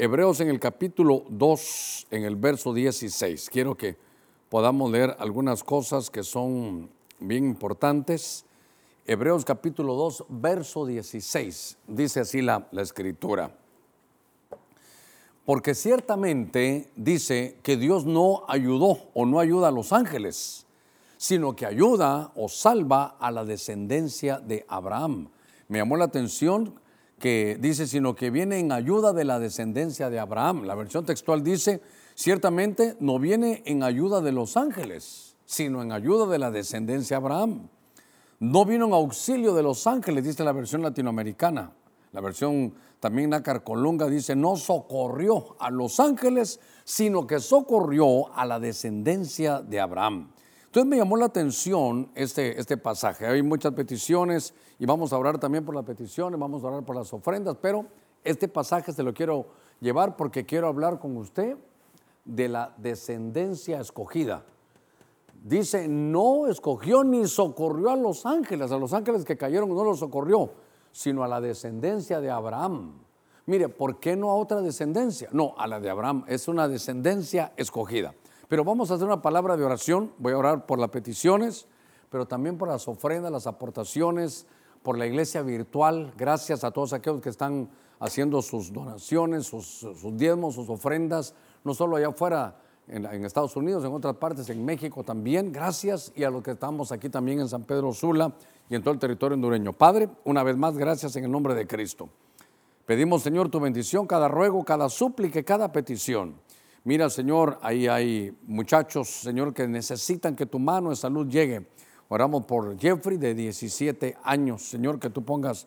Hebreos en el capítulo 2, en el verso 16. Quiero que podamos leer algunas cosas que son bien importantes. Hebreos capítulo 2, verso 16. Dice así la, la escritura. Porque ciertamente dice que Dios no ayudó o no ayuda a los ángeles, sino que ayuda o salva a la descendencia de Abraham. Me llamó la atención que dice, sino que viene en ayuda de la descendencia de Abraham. La versión textual dice, ciertamente no viene en ayuda de los ángeles, sino en ayuda de la descendencia de Abraham. No vino en auxilio de los ángeles, dice la versión latinoamericana. La versión también Nácar Colunga dice, no socorrió a los ángeles, sino que socorrió a la descendencia de Abraham. Entonces me llamó la atención este, este pasaje. Hay muchas peticiones y vamos a orar también por las peticiones, vamos a orar por las ofrendas, pero este pasaje se lo quiero llevar porque quiero hablar con usted de la descendencia escogida. Dice, no escogió ni socorrió a los ángeles, a los ángeles que cayeron no los socorrió, sino a la descendencia de Abraham. Mire, ¿por qué no a otra descendencia? No, a la de Abraham, es una descendencia escogida. Pero vamos a hacer una palabra de oración. Voy a orar por las peticiones, pero también por las ofrendas, las aportaciones, por la iglesia virtual. Gracias a todos aquellos que están haciendo sus donaciones, sus, diezmos, sus ofrendas, no solo allá afuera en, en, Estados Unidos, en otras partes, en México también. Gracias y a los que estamos aquí también en San Pedro Sula y en todo el territorio hondureño. Padre, una vez más, gracias en el nombre de Cristo. Pedimos, Señor, tu bendición, cada ruego, cada súplica, cada petición. Mira, Señor, ahí hay muchachos, Señor, que necesitan que tu mano de salud llegue. Oramos por Jeffrey de 17 años, Señor, que tú pongas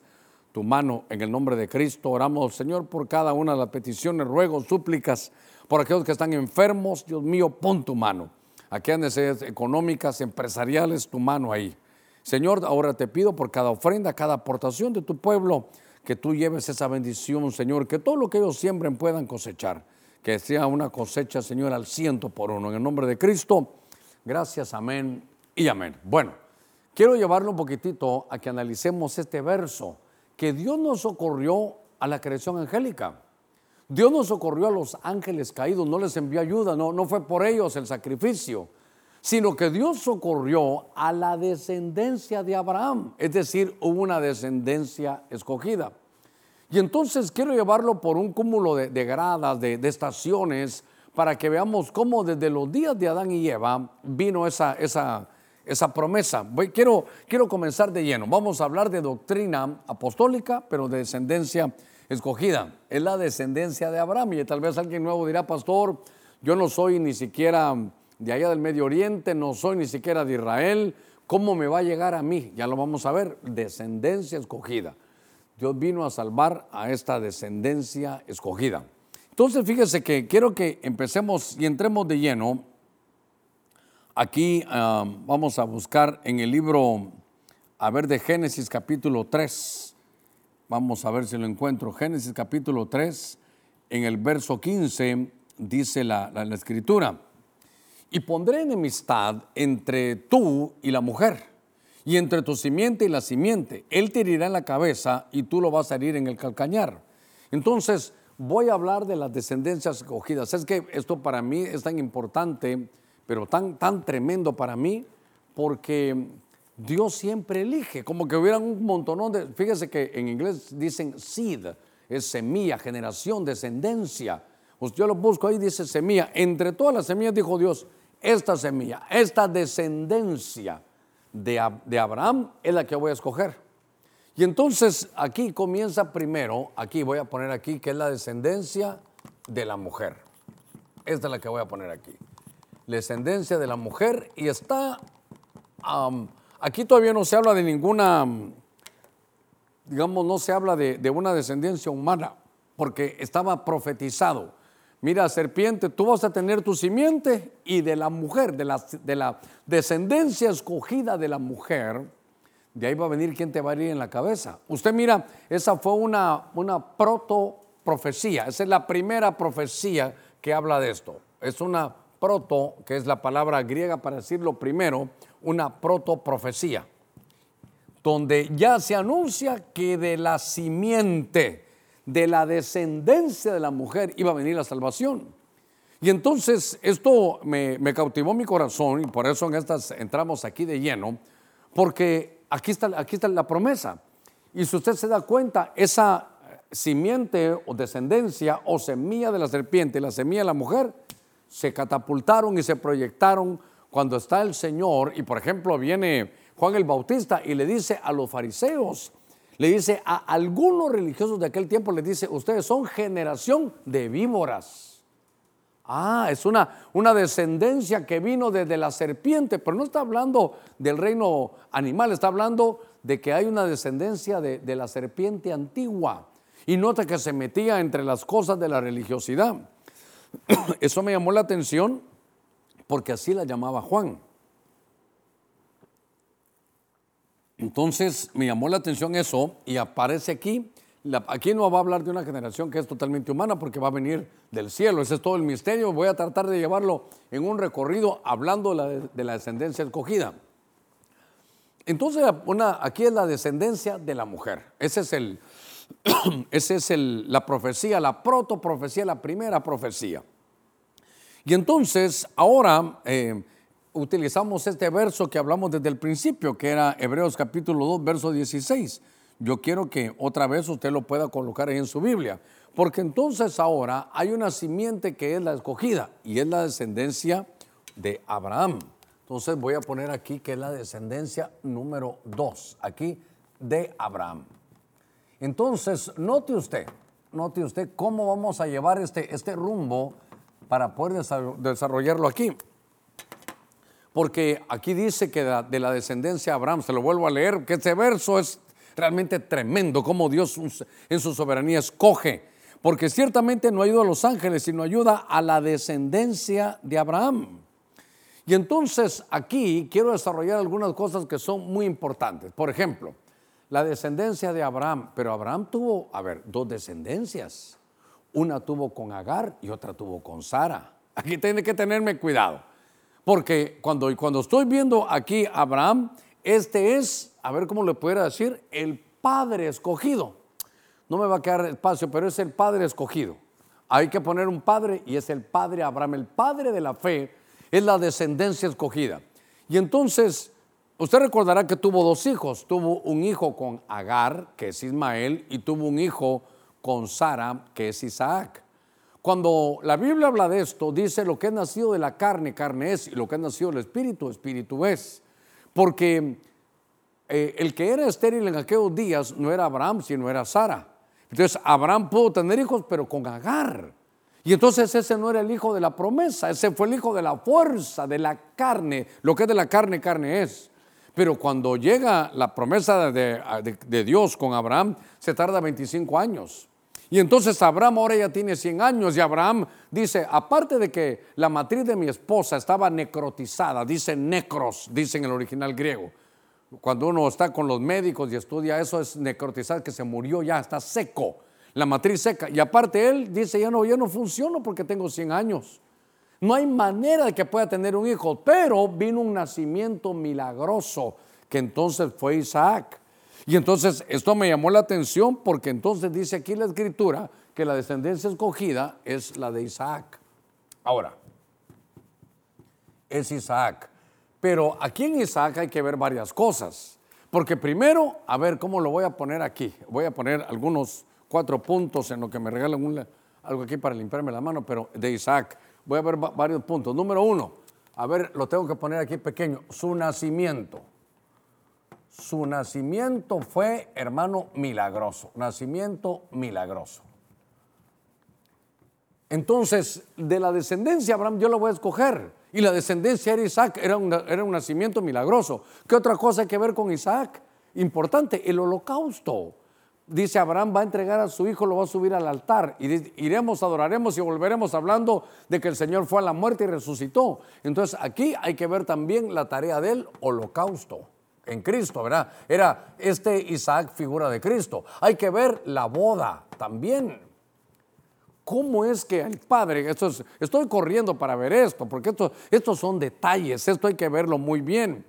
tu mano en el nombre de Cristo. Oramos, Señor, por cada una de las peticiones, ruegos, súplicas, por aquellos que están enfermos. Dios mío, pon tu mano. Aquellas necesidades económicas, empresariales, tu mano ahí. Señor, ahora te pido por cada ofrenda, cada aportación de tu pueblo, que tú lleves esa bendición, Señor, que todo lo que ellos siembren puedan cosechar que sea una cosecha, Señor, al ciento por uno. En el nombre de Cristo, gracias, amén y amén. Bueno, quiero llevarlo un poquitito a que analicemos este verso, que Dios nos socorrió a la creación angélica. Dios nos socorrió a los ángeles caídos, no les envió ayuda, no, no fue por ellos el sacrificio, sino que Dios socorrió a la descendencia de Abraham, es decir, hubo una descendencia escogida. Y entonces quiero llevarlo por un cúmulo de, gradas, de, estaciones, para que veamos cómo desde los días de Adán y Eva vino esa, esa, esa promesa. Voy, quiero, quiero comenzar de lleno. Vamos a hablar de doctrina apostólica, pero de descendencia escogida. Es la descendencia de Abraham. Y tal vez alguien nuevo dirá, pastor, yo no soy ni siquiera de allá del Medio Oriente, no soy ni siquiera de Israel. ¿Cómo me va a llegar a mí? Ya lo vamos a ver. Descendencia escogida. Dios vino a salvar a esta descendencia escogida. Entonces, fíjese que quiero que empecemos y entremos de lleno. Aquí ah, vamos a buscar en el libro, a ver, de Génesis capítulo 3. Vamos a ver si lo encuentro. Génesis capítulo 3, en el verso 15, dice la, la escritura. Y pondré enemistad entre tú y la mujer y entre tu simiente y la simiente. Él te herirá en la cabeza y tú lo vas a herir en el calcañar. Entonces, voy a hablar de las descendencias escogidas. Es que esto para mí es tan importante, pero tan, tan tremendo para mí, porque Dios siempre elige, como que hubiera un montón de, fíjese que en inglés dicen seed, es semilla, generación, descendencia. Pues yo lo busco ahí, dice semilla. Entre todas las semillas dijo Dios, esta semilla, esta descendencia de, Abraham es la que voy a escoger. Y entonces aquí comienza primero, aquí voy a poner aquí, que es la descendencia de la mujer. Esta es la que voy a poner aquí. Descendencia de la mujer y está, aquí todavía no se habla de ninguna, digamos, no se habla de, de una descendencia humana, porque estaba profetizado mira, serpiente, tú vas a tener tu simiente y de la mujer, de la, de la descendencia escogida de la mujer, de ahí va a venir quien te va a ir en la cabeza. Usted mira, esa fue una, una proto profecía, esa es la primera profecía que habla de esto. Es una proto, que es la palabra griega para decirlo primero, una proto profecía, donde ya se anuncia que de la simiente, de la descendencia de la mujer iba a venir la salvación. Y entonces esto me, cautivó mi corazón y por eso en estas entramos aquí de lleno, porque aquí está, aquí está la promesa. Y si usted se da cuenta, esa simiente o descendencia o semilla de la serpiente y la semilla de la mujer se catapultaron y se proyectaron cuando está el Señor y por ejemplo viene Juan el Bautista y le dice a los fariseos, le dice a algunos religiosos de aquel tiempo, le dice, ustedes son generación de víboras. Ah, es una, una descendencia que vino desde la serpiente, pero no está hablando del reino animal, está hablando de que hay una descendencia de, de la serpiente antigua. Y nota que se metía entre las cosas de la religiosidad. Eso me llamó la atención porque así la llamaba Juan. Entonces me llamó la atención eso y aparece aquí. aquí no va a hablar de una generación que es totalmente humana porque va a venir del cielo. Ese es todo el misterio. Voy a tratar de llevarlo en un recorrido hablando de la, descendencia escogida. Entonces, aquí es la descendencia de la mujer. Ese es el, esa es la profecía, la protoprofecía, la primera profecía. Y entonces, ahora eh, utilizamos este verso que hablamos desde el principio, que era Hebreos capítulo 2, verso 16. Yo quiero que otra vez usted lo pueda colocar ahí en su Biblia, porque entonces ahora hay una simiente que es la escogida y es la descendencia de Abraham. Entonces voy a poner aquí que es la descendencia número 2, aquí de Abraham. Entonces, note usted, note usted cómo vamos a llevar este, este rumbo para poder desarrollarlo aquí. Porque aquí dice que de la descendencia de Abraham, se lo vuelvo a leer, que este verso es realmente tremendo, cómo Dios en su soberanía escoge. Porque ciertamente no ayuda a los ángeles, sino ayuda a la descendencia de Abraham. Y entonces aquí quiero desarrollar algunas cosas que son muy importantes. Por ejemplo, la descendencia de Abraham, pero Abraham tuvo, a ver, dos descendencias. Una tuvo con Agar y otra tuvo con Sara. Aquí tiene que tenerme cuidado, porque cuando, cuando estoy viendo aquí Abraham, este es, a ver cómo le pudiera decir, el padre escogido. No me va a quedar espacio, pero es el padre escogido. Hay que poner un padre y es el padre Abraham. El padre de la fe es la descendencia escogida. Y entonces Usted recordará que tuvo dos hijos. Tuvo un hijo con Agar, que es Ismael, y tuvo un hijo con Sara, que es Isaac. Cuando la Biblia habla de esto, dice lo que es nacido de la carne, carne es, y lo que es nacido del espíritu, espíritu es. Porque eh, el que era estéril en aquellos días no era Abraham, sino era Sara. Entonces Abraham pudo tener hijos, pero con Agar. Y entonces ese no era el hijo de la promesa, ese fue el hijo de la fuerza, de la carne. Lo que es de la carne, carne es. Pero cuando llega la promesa de, Dios con Abraham, se tarda 25 años. Y entonces Abraham ahora ya tiene 100 años y Abraham dice, aparte de que la matriz de mi esposa estaba necrotizada, dice necros, dice en el original griego. Cuando uno está con los médicos y estudia eso es necrotizar, que se murió ya, está seco, la matriz seca. Y aparte él dice, ya no, ya no funciono porque tengo 100 años. No hay manera de que pueda tener un hijo, pero vino un nacimiento milagroso, que entonces fue Isaac. Y entonces esto me llamó la atención porque entonces dice aquí la escritura que la descendencia escogida es la de Isaac. Ahora, es Isaac. Pero aquí en Isaac hay que ver varias cosas. Porque primero, a ver cómo lo voy a poner aquí. Voy a poner algunos cuatro puntos en lo que me regalan algo aquí para limpiarme la mano, pero de Isaac voy a ver varios puntos. Número uno, a ver, lo tengo que poner aquí pequeño, su nacimiento. Su nacimiento fue, hermano, milagroso. Nacimiento milagroso. Entonces, de la descendencia Abraham yo lo voy a escoger. Y la descendencia era Isaac, era un, era un nacimiento milagroso. ¿Qué otra cosa hay que ver con Isaac? Importante, el holocausto dice Abraham va a entregar a su hijo, lo va a subir al altar y iremos, adoraremos y volveremos hablando de que el Señor fue a la muerte y resucitó. Entonces aquí hay que ver también la tarea del holocausto en Cristo, ¿verdad? Era este Isaac figura de Cristo. Hay que ver la boda también. ¿Cómo es que el Padre, esto estoy corriendo para ver esto, porque esto, estos son detalles, esto hay que verlo muy bien.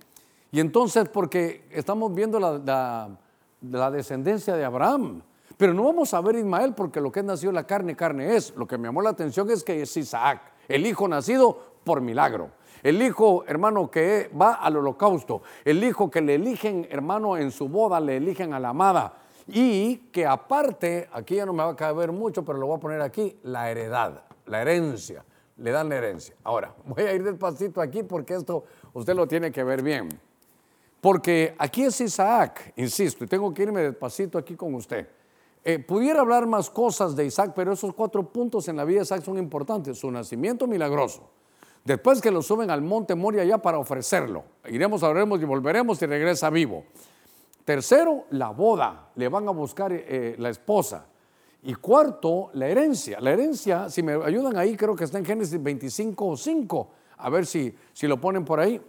Y entonces, porque estamos viendo la descendencia de Abraham. Pero no vamos a ver Ismael porque lo que es nacido la carne, carne es. Lo que me llamó la atención es que es Isaac, el hijo nacido por milagro. El hijo, hermano, que va al holocausto. El hijo que le eligen, hermano, en su boda, le eligen a la amada. Y que aparte, aquí ya no me va a caber mucho, pero lo voy a poner aquí, la heredad, la herencia. Le dan la herencia. Ahora, voy a ir despacito aquí porque esto usted lo tiene que ver bien. Porque aquí es Isaac, insisto, y tengo que irme despacito aquí con usted. Eh, pudiera hablar más cosas de Isaac, pero esos cuatro puntos en la vida de Isaac son importantes. Su nacimiento milagroso, Después que lo suben al monte Moria ya para ofrecerlo. Iremos, hablaremos y volveremos y regresa vivo. Tercero, la boda. Le van a buscar eh, la esposa. Y cuarto, la herencia. La herencia, si me ayudan ahí, creo que está en Génesis 25 o 5. A ver si, si lo ponen por ahí.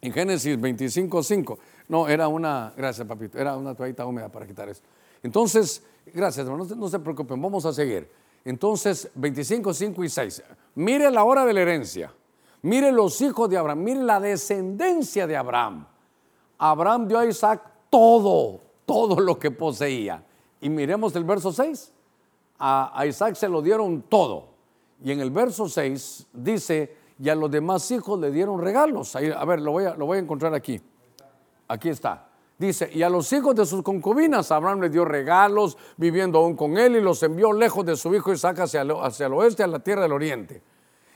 En Génesis 25 5. No, era una, gracias papito, era una toallita húmeda para quitar eso. Entonces, gracias, no, no se preocupen, vamos a seguir. Entonces, 25, 5 y 6. Mire la hora de la herencia. Mire los hijos de Abraham. Mire la descendencia de Abraham. Abraham dio a Isaac todo, todo lo que poseía. Y miremos el verso 6. A, Isaac se lo dieron todo. Y en el verso 6 dice, y a los demás hijos le dieron regalos. a ver, lo voy a, lo voy a encontrar aquí. Aquí está. Dice, y a los hijos de sus concubinas Abraham le dio regalos, viviendo aún con él, y los envió lejos de su hijo Isaac hacia el, hacia el oeste, a la tierra del oriente.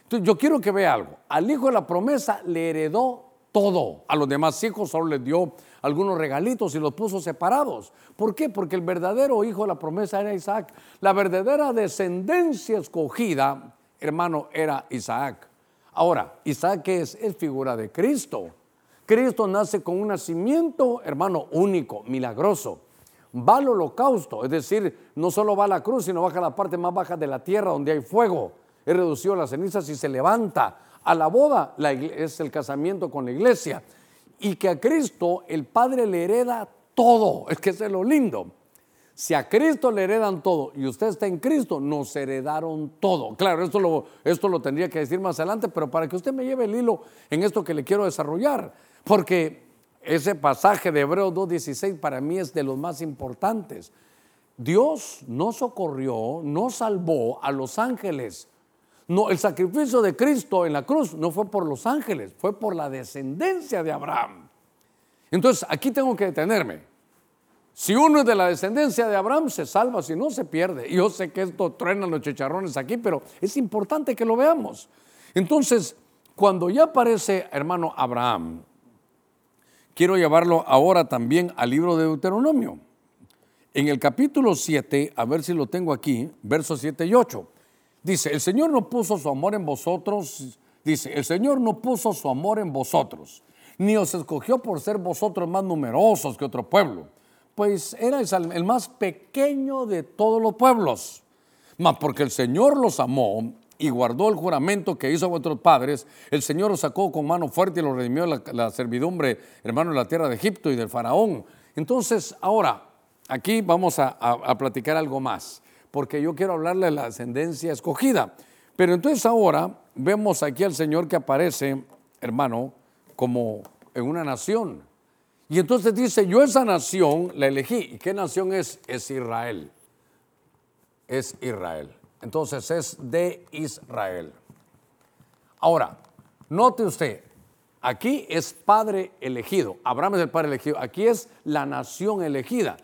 Entonces, yo quiero que vea algo. Al hijo de la promesa le heredó todo. A los demás hijos solo les dio algunos regalitos y los puso separados. ¿Por qué? Porque el verdadero hijo de la promesa era Isaac. La verdadera descendencia escogida, hermano, era Isaac. Ahora, Isaac es, es figura de Cristo. Cristo nace con un nacimiento, hermano, único, milagroso. Va al holocausto, es decir, no solo va a la cruz, sino baja a la parte más baja de la tierra donde hay fuego. Es reducido a las cenizas y se levanta. A la boda es el casamiento con la iglesia. Y que a Cristo el Padre le hereda todo. Es que es lo lindo. Si a Cristo le heredan todo y usted está en Cristo, nos heredaron todo. Claro, esto lo, esto lo tendría que decir más adelante, pero para que usted me lleve el hilo en esto que le quiero desarrollar. Porque ese pasaje de Hebreos 2.16 para mí es de los más importantes. Dios no socorrió, no salvó a los ángeles. El sacrificio de Cristo en la cruz no fue por los ángeles, fue por la descendencia de Abraham. Entonces, aquí tengo que detenerme. Si uno es de la descendencia de Abraham, se salva, si no, se pierde. Yo sé que esto truena los chicharrones aquí, pero es importante que lo veamos. Entonces, cuando ya aparece, hermano Abraham, quiero llevarlo ahora también al libro de Deuteronomio. En el capítulo 7, a ver si lo tengo aquí, versos 7 y 8, dice, el Señor no puso su amor en vosotros, dice, el Señor no puso su amor en vosotros, ni os escogió por ser vosotros más numerosos que otro pueblo, pues erais el más pequeño de todos los pueblos, mas porque el Señor los amó y guardó el juramento que hizo a vuestros padres, el Señor los sacó con mano fuerte y los redimió la, la servidumbre, hermano, de la tierra de Egipto y del faraón. Entonces, ahora, aquí vamos a, a, platicar algo más, porque yo quiero hablarle de la ascendencia escogida. Pero entonces ahora vemos aquí al Señor que aparece, hermano, como en una nación. Y entonces dice, yo esa nación la elegí. ¿Y qué nación es? Es Israel. Es Israel. Entonces es de Israel. Ahora, note usted, aquí es padre elegido. Abraham es el padre elegido. Aquí es la nación elegida.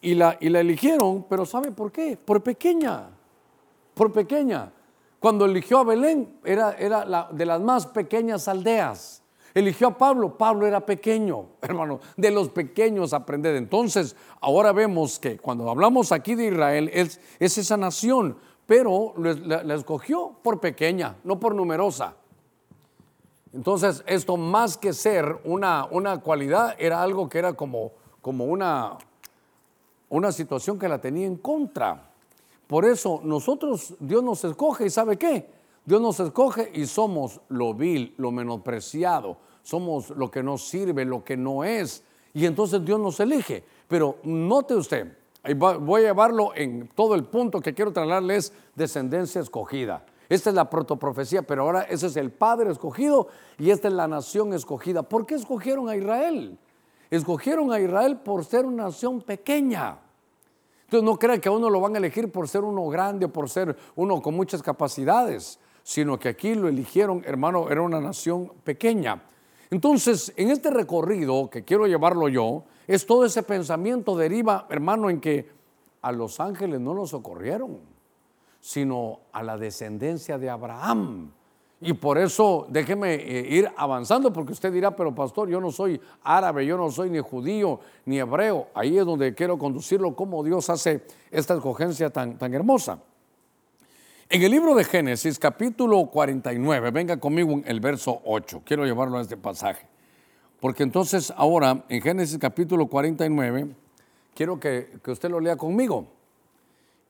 Y la, y la eligieron, pero ¿sabe por qué? Por pequeña. Por pequeña. Cuando eligió a Belén, era, era la, de las más pequeñas aldeas. Eligió a Pablo, Pablo era pequeño, hermano, de los pequeños aprender. Entonces, ahora vemos que cuando hablamos aquí de Israel, es, es esa nación, pero la, escogió por pequeña, no por numerosa. Entonces, esto más que ser una, una cualidad, era algo que era como, como una, una situación que la tenía en contra. Por eso nosotros, Dios nos escoge y ¿sabe qué? Dios nos escoge y somos lo vil, lo menospreciado, somos lo que no sirve, lo que no es. Y entonces Dios nos elige. Pero note usted, voy a llevarlo en todo el punto que quiero trasladarle es descendencia escogida. Esta es la protoprofecía, pero ahora ese es el Padre escogido y esta es la nación escogida. ¿Por qué escogieron a Israel? Escogieron a Israel por ser una nación pequeña. Entonces no crean que a uno lo van a elegir por ser uno grande o por ser uno con muchas capacidades, sino que aquí lo eligieron, hermano, era una nación pequeña. Entonces, en este recorrido que quiero llevarlo yo, es todo ese pensamiento deriva, hermano, en que a los ángeles no los socorrieron, sino a la descendencia de Abraham. Y por eso déjeme eh, ir avanzando, porque usted dirá, pero pastor, yo no soy árabe, yo no soy ni judío ni hebreo. Ahí es donde quiero conducirlo, cómo Dios hace esta escogencia tan, tan hermosa. En el libro de Génesis, capítulo 49, venga conmigo en el verso 8, quiero llevarlo a este pasaje. Porque entonces ahora, en Génesis capítulo 49, quiero que, que usted lo lea conmigo.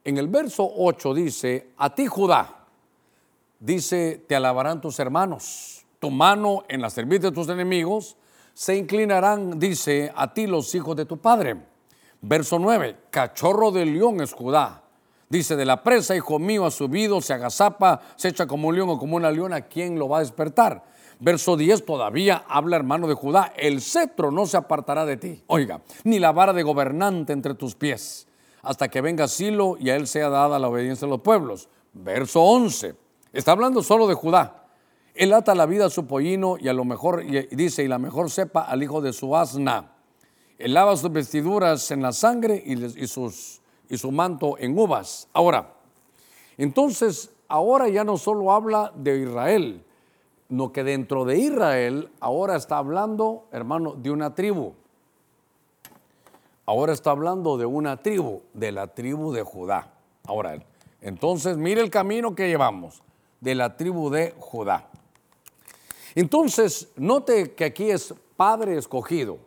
En el verso 8 dice, a ti Judá, dice, te alabarán tus hermanos, tu mano en la servir de tus enemigos, se inclinarán, dice, a ti los hijos de tu padre. Verso 9, cachorro de león es Judá. Dice, de la presa, hijo mío, ha subido, se agazapa, se echa como un león o como una leona, ¿quién lo va a despertar? Verso 10, todavía habla hermano de Judá, el cetro no se apartará de ti, oiga, ni la vara de gobernante entre tus pies, hasta que venga Silo y a él sea dada la obediencia de los pueblos. Verso 11, Está hablando solo de Judá. Él ata la vida a su pollino y a lo mejor, dice, y la mejor sepa al hijo de su asna. Él lava sus vestiduras en la sangre y, sus, y su manto en uvas. Ahora, entonces, ahora ya no solo habla de Israel, no que dentro de Israel ahora está hablando, hermano, de una tribu. Ahora está hablando de una tribu, de la tribu de Judá. Ahora, entonces, mire el camino que llevamos de la tribu de Judá. Entonces, note que aquí es padre escogido,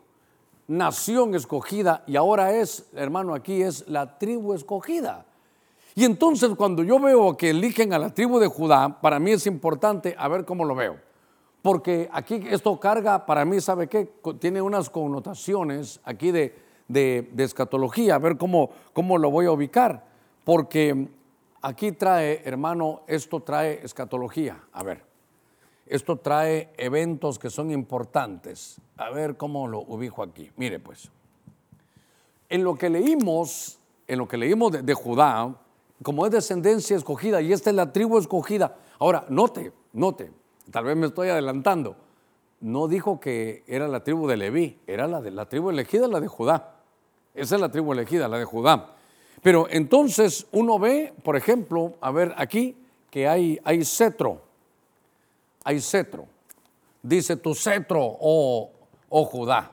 nación escogida y ahora es, hermano, aquí es la tribu escogida. Y entonces cuando yo veo que eligen a la tribu de Judá, para mí es importante a ver cómo lo veo. Porque aquí esto carga, para mí, ¿sabe qué? Tiene unas connotaciones aquí de, de, escatología, a ver cómo, cómo lo voy a ubicar. Porque Aquí trae, hermano, esto trae escatología. A ver, esto trae eventos que son importantes. A ver cómo lo ubico aquí. Mire pues, en lo que leímos, en lo que leímos de, Judá, como es descendencia escogida y esta es la tribu escogida. Ahora, note, note, tal vez me estoy adelantando. No dijo que era la tribu de Leví, era la de la tribu elegida, la de Judá. Esa es la tribu elegida, la de Judá. Pero entonces uno ve, por ejemplo, a ver aquí, que hay, hay cetro. Hay cetro. Dice tu cetro, oh, oh Judá.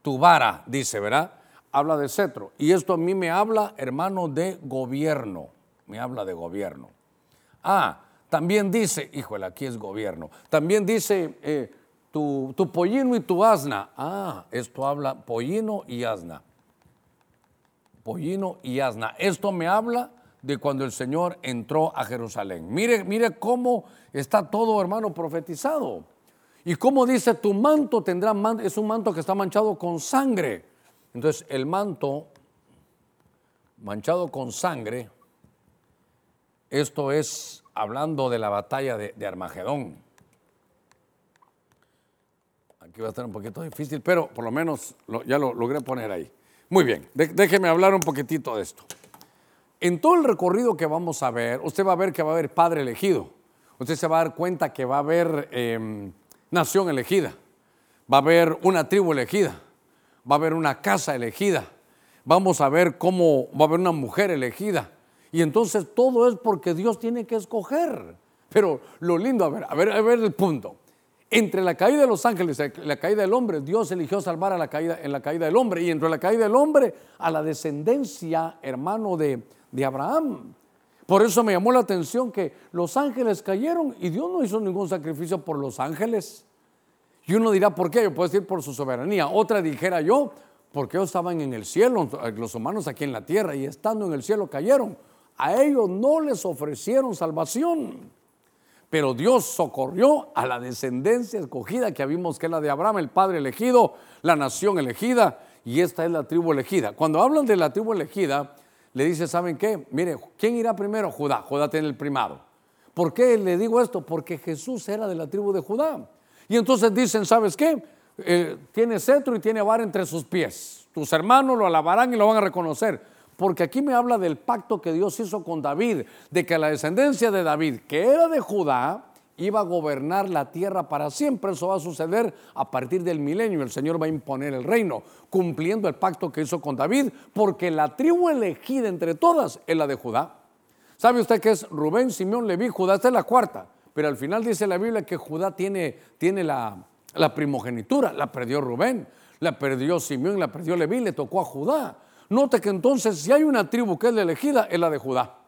Tu vara, dice, ¿verdad? Habla de cetro. Y esto a mí me habla, hermano, de gobierno. Me habla de gobierno. Ah, también dice, híjole, aquí es gobierno. También dice eh, tu, tu pollino y tu asna. Ah, esto habla pollino y asna pollino y asna. Esto me habla de cuando el Señor entró a Jerusalén. Mire, mire cómo está todo, hermano, profetizado. Y cómo dice, tu manto tendrá, es un manto que está manchado con sangre. Entonces, el manto manchado con sangre, esto es hablando de la batalla de, Armagedón. Aquí va a estar un poquito difícil, pero por lo menos ya lo logré poner ahí. Muy bien, déjeme hablar un poquitito de esto. En todo el recorrido que vamos a ver, usted va a ver que va a haber padre elegido. Usted se va a dar cuenta que va a haber em, nación elegida. Va a haber una tribu elegida. Va a haber una casa elegida. Vamos a ver cómo va a haber una mujer elegida. Y entonces todo es porque Dios tiene que escoger. Pero lo lindo, a ver, a ver, a ver el punto entre la caída de los ángeles y la caída del hombre, Dios eligió salvar a la caída, en la caída del hombre. Y entre la caída del hombre, a la descendencia, hermano de, de Abraham. Por eso me llamó la atención que los ángeles cayeron y Dios no hizo ningún sacrificio por los ángeles. Y uno dirá, ¿por qué? Yo puedo decir por su soberanía. Otra dijera yo, porque ellos estaban en el cielo, los humanos aquí en la tierra, y estando en el cielo cayeron. A ellos no les ofrecieron salvación. Pero Dios socorrió a la descendencia escogida que vimos que es la de Abraham, el padre elegido, la nación elegida, y esta es la tribu elegida. Cuando hablan de la tribu elegida, le dice, ¿saben qué? Mire, ¿quién irá primero? Judá. Judá tiene el primado. ¿Por qué le digo esto? Porque Jesús era de la tribu de Judá. Y entonces dicen, ¿sabes qué? Eh, tiene cetro y tiene vara entre sus pies. Tus hermanos lo alabarán y lo van a reconocer. Porque aquí me habla del pacto que Dios hizo con David, de que la descendencia de David, que era de Judá, iba a gobernar la tierra para siempre. Eso va a suceder a partir del milenio. El Señor va a imponer el reino, cumpliendo el pacto que hizo con David, porque la tribu elegida entre todas es la de Judá. ¿Sabe usted que es Rubén, Simeón, Leví, Judá? Esta es la cuarta. Pero al final dice la Biblia que Judá tiene, tiene la, la primogenitura. La perdió Rubén, la perdió Simeón, la perdió Leví, le tocó a Judá. Note que entonces si hay una tribu que es la elegida, es la de Judá.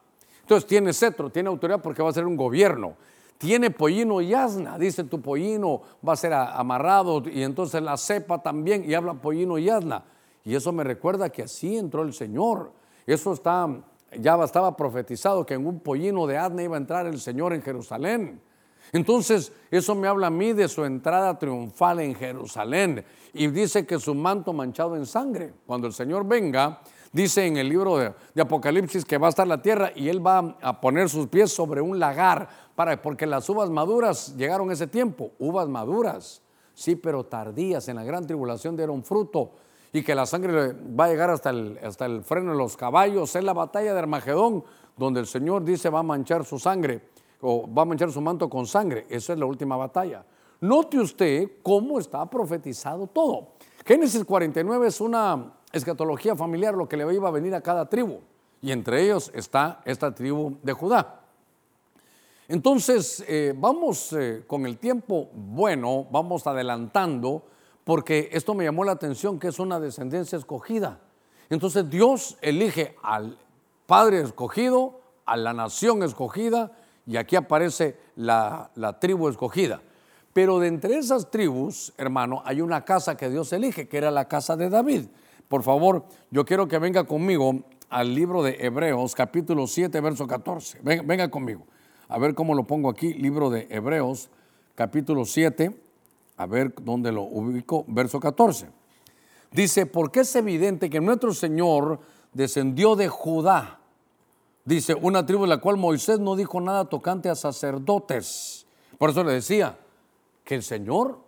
Entonces tiene cetro, tiene autoridad porque va a ser un gobierno. Tiene pollino y asna, dice tu pollino va a ser amarrado y entonces la cepa también y habla pollino y asna. Y eso me recuerda que así entró el Señor. Eso está, ya estaba profetizado que en un pollino de asna iba a entrar el Señor en Jerusalén. Entonces, eso me habla a mí de su entrada triunfal en Jerusalén. Y dice que su manto manchado en sangre. Cuando el Señor venga, dice en el libro de, Apocalipsis que va a estar la tierra y Él va a poner sus pies sobre un lagar, para, porque las uvas maduras llegaron ese tiempo, uvas maduras, sí, pero tardías, en la gran tribulación dieron fruto y que la sangre va a llegar hasta el, hasta el freno de los caballos. Es la batalla de Armagedón, donde el Señor dice va a manchar su sangre o va a manchar su manto con sangre. Esa es la última batalla. Note usted cómo está profetizado todo. Génesis 49 es una escatología familiar, lo que le iba a venir a cada tribu. Y entre ellos está esta tribu de Judá. Entonces, eh, vamos eh, con el tiempo bueno, vamos adelantando, porque esto me llamó la atención que es una descendencia escogida. Entonces Dios elige al Padre escogido, a la nación escogida, y aquí aparece la, tribu escogida. Pero de entre esas tribus, hermano, hay una casa que Dios elige, que era la casa de David. Por favor, yo quiero que venga conmigo al libro de Hebreos, capítulo 7, verso 14. Venga, venga, conmigo. A ver cómo lo pongo aquí, libro de Hebreos, capítulo 7, a ver dónde lo ubico, verso 14. Dice, porque es evidente que nuestro Señor descendió de Judá Dice, una tribu de la cual Moisés no dijo nada tocante a sacerdotes. Por eso le decía que el Señor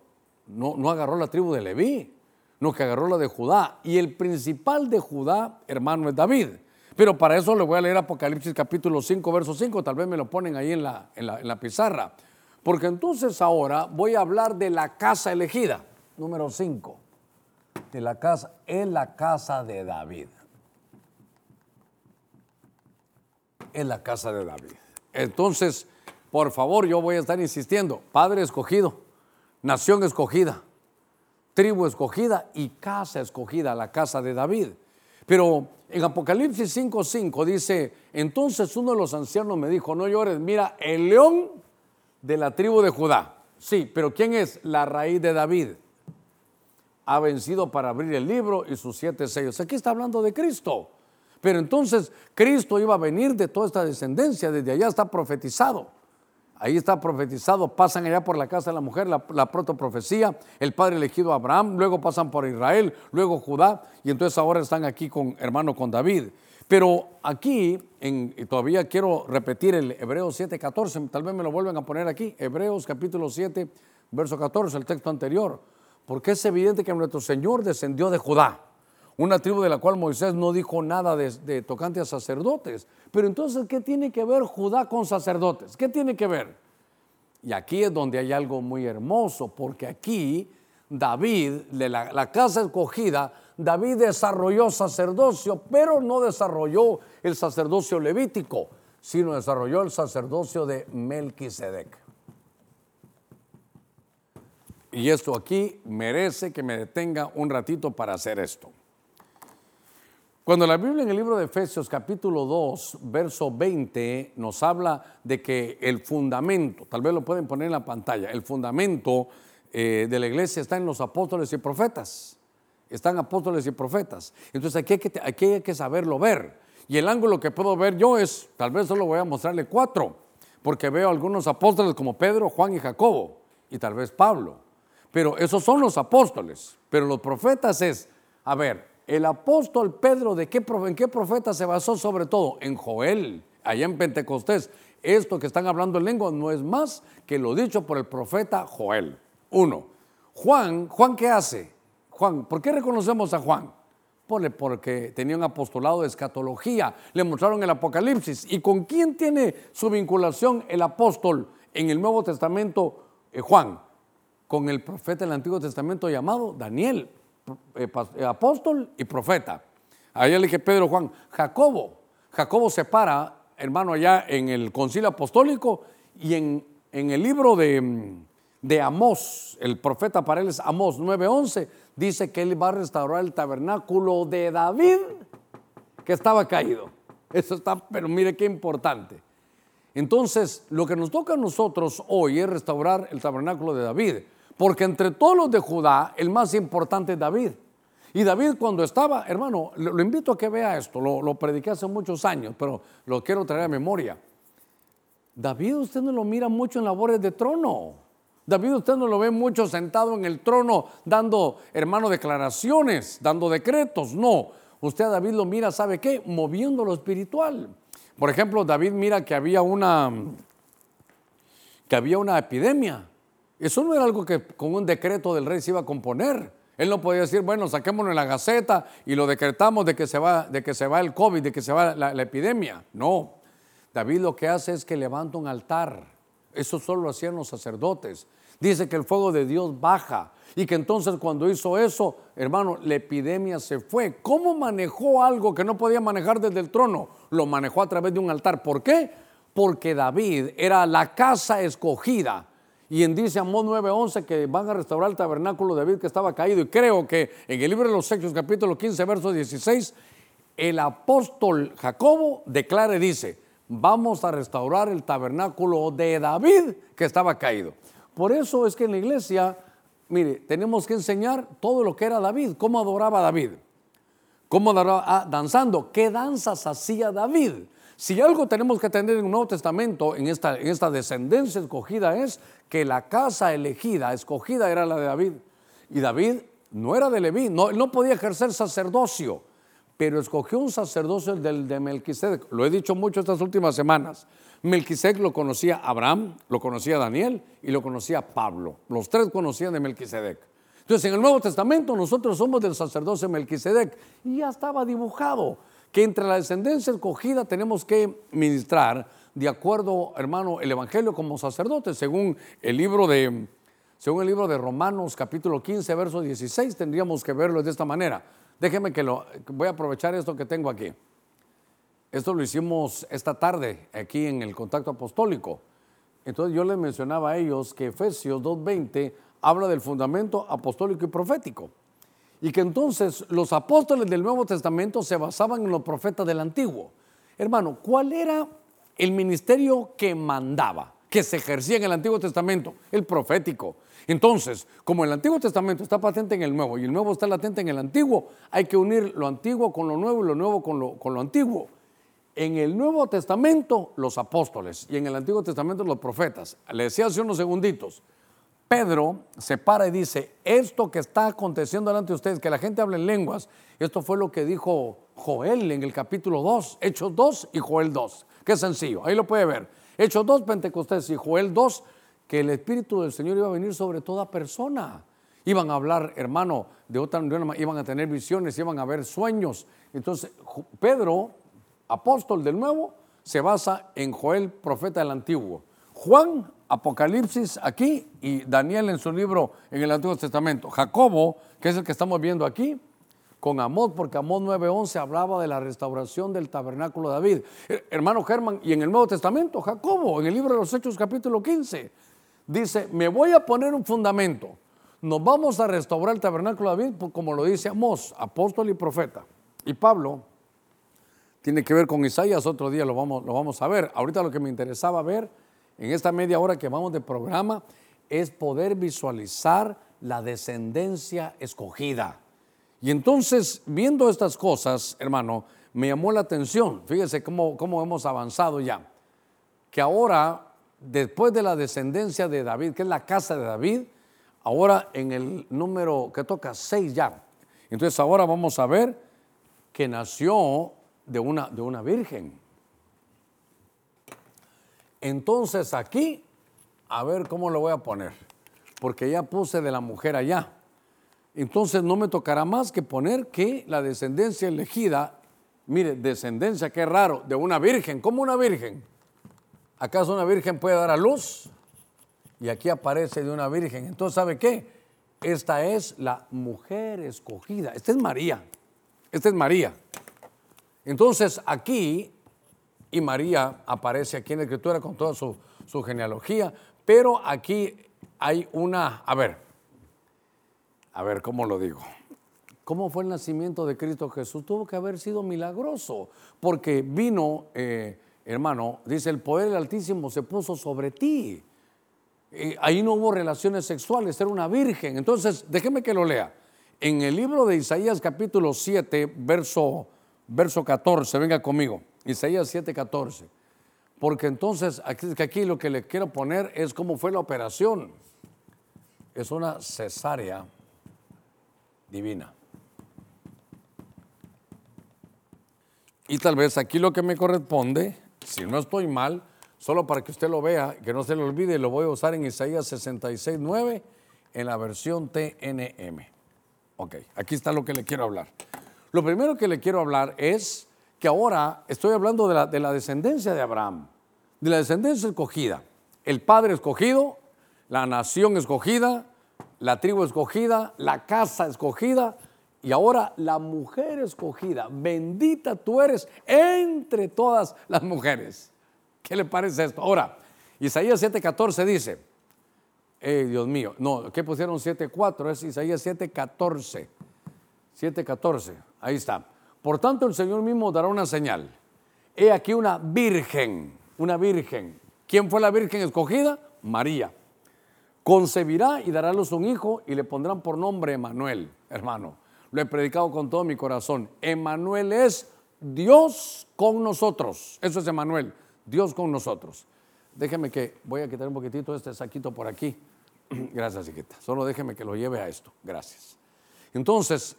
no, no agarró la tribu de Leví, no que agarró la de Judá. Y el principal de Judá, hermano, es David. Pero para eso le voy a leer Apocalipsis capítulo 5, verso 5. Tal vez me lo ponen ahí en la, en la, en la pizarra. Porque entonces ahora voy a hablar de la casa elegida. Número 5. De la casa, en la casa de David. En la casa de David. Entonces, por favor, yo voy a estar insistiendo, Padre escogido, nación escogida, tribu escogida y casa escogida, la casa de David. Pero en Apocalipsis 5:5 dice, entonces uno de los ancianos me dijo, no llores, mira, el león de la tribu de Judá. Sí, pero ¿quién es la raíz de David? Ha vencido para abrir el libro y sus siete sellos. Aquí está hablando de Cristo. Pero entonces Cristo iba a venir de toda esta descendencia, desde allá está profetizado. Ahí está profetizado, pasan allá por la casa de la mujer, la, la protoprofecía, el padre elegido Abraham, luego pasan por Israel, luego Judá, y entonces ahora están aquí con hermano con David. Pero aquí, en, todavía quiero repetir el Hebreos 7:14, tal vez me lo vuelvan a poner aquí, Hebreos capítulo 7, verso 14, el texto anterior, porque es evidente que nuestro Señor descendió de Judá una tribu de la cual Moisés no dijo nada de, tocante a sacerdotes. Pero entonces, ¿qué tiene que ver Judá con sacerdotes? ¿Qué tiene que ver? Y aquí es donde hay algo muy hermoso, porque aquí David, de la, la casa escogida, David desarrolló sacerdocio, pero no desarrolló el sacerdocio levítico, sino desarrolló el sacerdocio de Melquisedec. Y esto aquí merece que me detenga un ratito para hacer esto. Cuando la Biblia en el libro de Efesios capítulo 2, verso 20, nos habla de que el fundamento, tal vez lo pueden poner en la pantalla, el fundamento eh, de la iglesia está en los apóstoles y profetas. Están apóstoles y profetas. Entonces aquí hay, que, aquí hay que saberlo ver. Y el ángulo que puedo ver yo es, tal vez solo voy a mostrarle cuatro, porque veo algunos apóstoles como Pedro, Juan y Jacobo, y tal vez Pablo. Pero esos son los apóstoles. Pero los profetas es, a ver, el apóstol Pedro, ¿de qué, ¿en qué profeta se basó sobre todo? En Joel, allá en Pentecostés. Esto que están hablando en lengua no es más que lo dicho por el profeta Joel. Uno. Juan, ¿Juan qué hace? Juan, ¿por qué reconocemos a Juan? porque tenía un apostolado de escatología, le mostraron el Apocalipsis. ¿Y con quién tiene su vinculación el apóstol en el Nuevo Testamento, eh, Juan? Con el profeta del Antiguo Testamento llamado Daniel, apóstol y profeta. Ahí le dije Pedro Juan, Jacobo. Jacobo se para, hermano, allá en el concilio apostólico y en, en el libro de, de Amós, el profeta para él es Amós 9:11, dice que él va a restaurar el tabernáculo de David que estaba caído. Eso está, pero mire qué importante. Entonces, lo que nos toca a nosotros hoy es restaurar el tabernáculo de David, porque entre todos los de Judá, el más importante es David. Y David cuando estaba, hermano, lo, invito a que vea esto, lo, prediqué hace muchos años, pero lo quiero traer a memoria. David usted no lo mira mucho en labores de trono. David usted no lo ve mucho sentado en el trono dando, hermano, declaraciones, dando decretos. No, usted a David lo mira, ¿sabe qué? Moviendo lo espiritual. Por ejemplo, David mira que había una, que había una epidemia. Eso no era algo que con un decreto del rey se iba a componer. Él no podía decir, bueno, saquémonos en la gaceta y lo decretamos de que se va, de que se va el COVID, de que se va la, epidemia. No. David lo que hace es que levanta un altar. Eso solo lo hacían los sacerdotes. Dice que el fuego de Dios baja y que entonces cuando hizo eso, hermano, la epidemia se fue. ¿Cómo manejó algo que no podía manejar desde el trono? Lo manejó a través de un altar. ¿Por qué? Porque David era la casa escogida. Y en dice Amós 9:11 que van a restaurar el tabernáculo de David que estaba caído. Y creo que en el libro de los Hechos, capítulo 15, verso 16, el apóstol Jacobo declara y dice, vamos a restaurar el tabernáculo de David que estaba caído. Por eso es que en la iglesia, mire, tenemos que enseñar todo lo que era David, cómo adoraba David, cómo adoraba ah, danzando, qué danzas hacía David. Si algo tenemos que tener en el Nuevo Testamento, en esta, en esta descendencia escogida, es que la casa elegida, escogida, era la de David. Y David no era de Leví, no, no podía ejercer sacerdocio, pero escogió un sacerdocio del de Melquisedec. Lo he dicho mucho estas últimas semanas. Melquisedec lo conocía Abraham, lo conocía Daniel y lo conocía Pablo. Los tres conocían de Melquisedec. Entonces, en el Nuevo Testamento nosotros somos del sacerdocio Melquisedec y ya estaba dibujado que entre la descendencia escogida tenemos que ministrar de acuerdo, hermano, el evangelio como sacerdote, según el libro de según el libro de Romanos capítulo 15, verso 16, tendríamos que verlo de esta manera. Déjeme que lo voy a aprovechar esto que tengo aquí. Esto lo hicimos esta tarde aquí en el contacto apostólico. Entonces yo les mencionaba a ellos que Efesios 2.20 habla del fundamento apostólico y profético. Y que entonces los apóstoles del Nuevo Testamento se basaban en los profetas del Antiguo. Hermano, ¿cuál era el ministerio que mandaba, que se ejercía en el Antiguo Testamento? El profético. Entonces, como el Antiguo Testamento está patente en el Nuevo y el Nuevo está latente en el Antiguo, hay que unir lo antiguo con lo nuevo y lo nuevo con lo, con lo antiguo en el Nuevo Testamento los apóstoles y en el Antiguo Testamento los profetas. Le decía hace unos segunditos, Pedro se para y dice, esto que está aconteciendo delante de ustedes, que la gente hable en lenguas, esto fue lo que dijo Joel en el capítulo 2, Hechos 2 y Joel 2. Qué sencillo, ahí lo puede ver. Hechos 2, Pentecostés y Joel 2, que el Espíritu del Señor iba a venir sobre toda persona. Iban a hablar, hermano, de otra manera, iban a tener visiones, iban a ver sueños. Entonces, Pedro apóstol del Nuevo se basa en Joel, profeta del Antiguo. Juan, Apocalipsis aquí y Daniel en su libro en el Antiguo Testamento. Jacobo, que es el que estamos viendo aquí, con Amós, porque Amós 9:11 hablaba de la restauración del tabernáculo de David. Eh, hermano Germán, y en el Nuevo Testamento, Jacobo, en el libro de los Hechos capítulo 15, dice, me voy a poner un fundamento. Nos vamos a restaurar el tabernáculo de David, como lo dice Amós, apóstol y profeta. Y Pablo, tiene que ver con Isaías, otro día lo vamos, lo vamos a ver. Ahorita lo que me interesaba ver en esta media hora que vamos de programa es poder visualizar la descendencia escogida. Y entonces, viendo estas cosas, hermano, me llamó la atención, fíjese cómo, cómo hemos avanzado ya, que ahora, después de la descendencia de David, que es la casa de David, ahora en el número que toca 6 ya. Entonces ahora vamos a ver que nació de una, de una virgen. Entonces aquí, a ver cómo lo voy a poner, porque ya puse de la mujer allá. entonces no me tocará más que poner que la descendencia elegida, mire, descendencia, qué raro, de una virgen, ¿cómo una virgen? ¿Acaso una virgen puede dar a luz? Y aquí aparece de una virgen. Entonces, ¿sabe qué? Esta es la mujer escogida. Esta es María. Esta es María. Entonces, aquí, y María aparece aquí en la escritura con toda su, su genealogía, pero aquí hay una, a ver, a ver, ¿cómo lo digo? ¿Cómo fue el nacimiento de Cristo Jesús? Tuvo que haber sido milagroso, porque vino, eh, hermano, dice, el poder del Altísimo se puso sobre ti. ahí no hubo relaciones sexuales, era una virgen. Entonces, déjeme que lo lea. En el libro de Isaías capítulo 7, verso, verso 14, venga conmigo, Isaías 7, 14. Porque entonces aquí, aquí lo que le quiero poner es cómo fue la operación. Es una cesárea divina. Y tal vez aquí lo que me corresponde, si no estoy mal, solo para que usted lo vea, que no se le olvide, lo voy a usar en Isaías 66, 9, en la versión TNM. Ok, aquí está lo que le quiero hablar. Lo primero que le quiero hablar es que ahora estoy hablando de la, de la descendencia de Abraham, de la descendencia escogida. El padre escogido, la nación escogida, la tribu escogida, la casa escogida y ahora la mujer escogida. Bendita tú eres entre todas las mujeres. ¿Qué le parece esto? Ahora, Isaías 7:14 dice, eh, Dios mío, no, ¿qué pusieron 7:4? Es Isaías 7:14. 7:14, ahí está. Por tanto, el Señor mismo dará una señal. He aquí una virgen, una virgen. ¿Quién fue la virgen escogida? María concebirá y dará a luz un hijo y le pondrán por nombre Emanuel, hermano. Lo he predicado con todo mi corazón. Emanuel es Dios con nosotros. Eso es Emanuel, Dios con nosotros. Déjeme que voy a quitar un poquitito este saquito por aquí. Gracias, hijita. Solo déjeme que lo lleve a esto. Gracias. Entonces,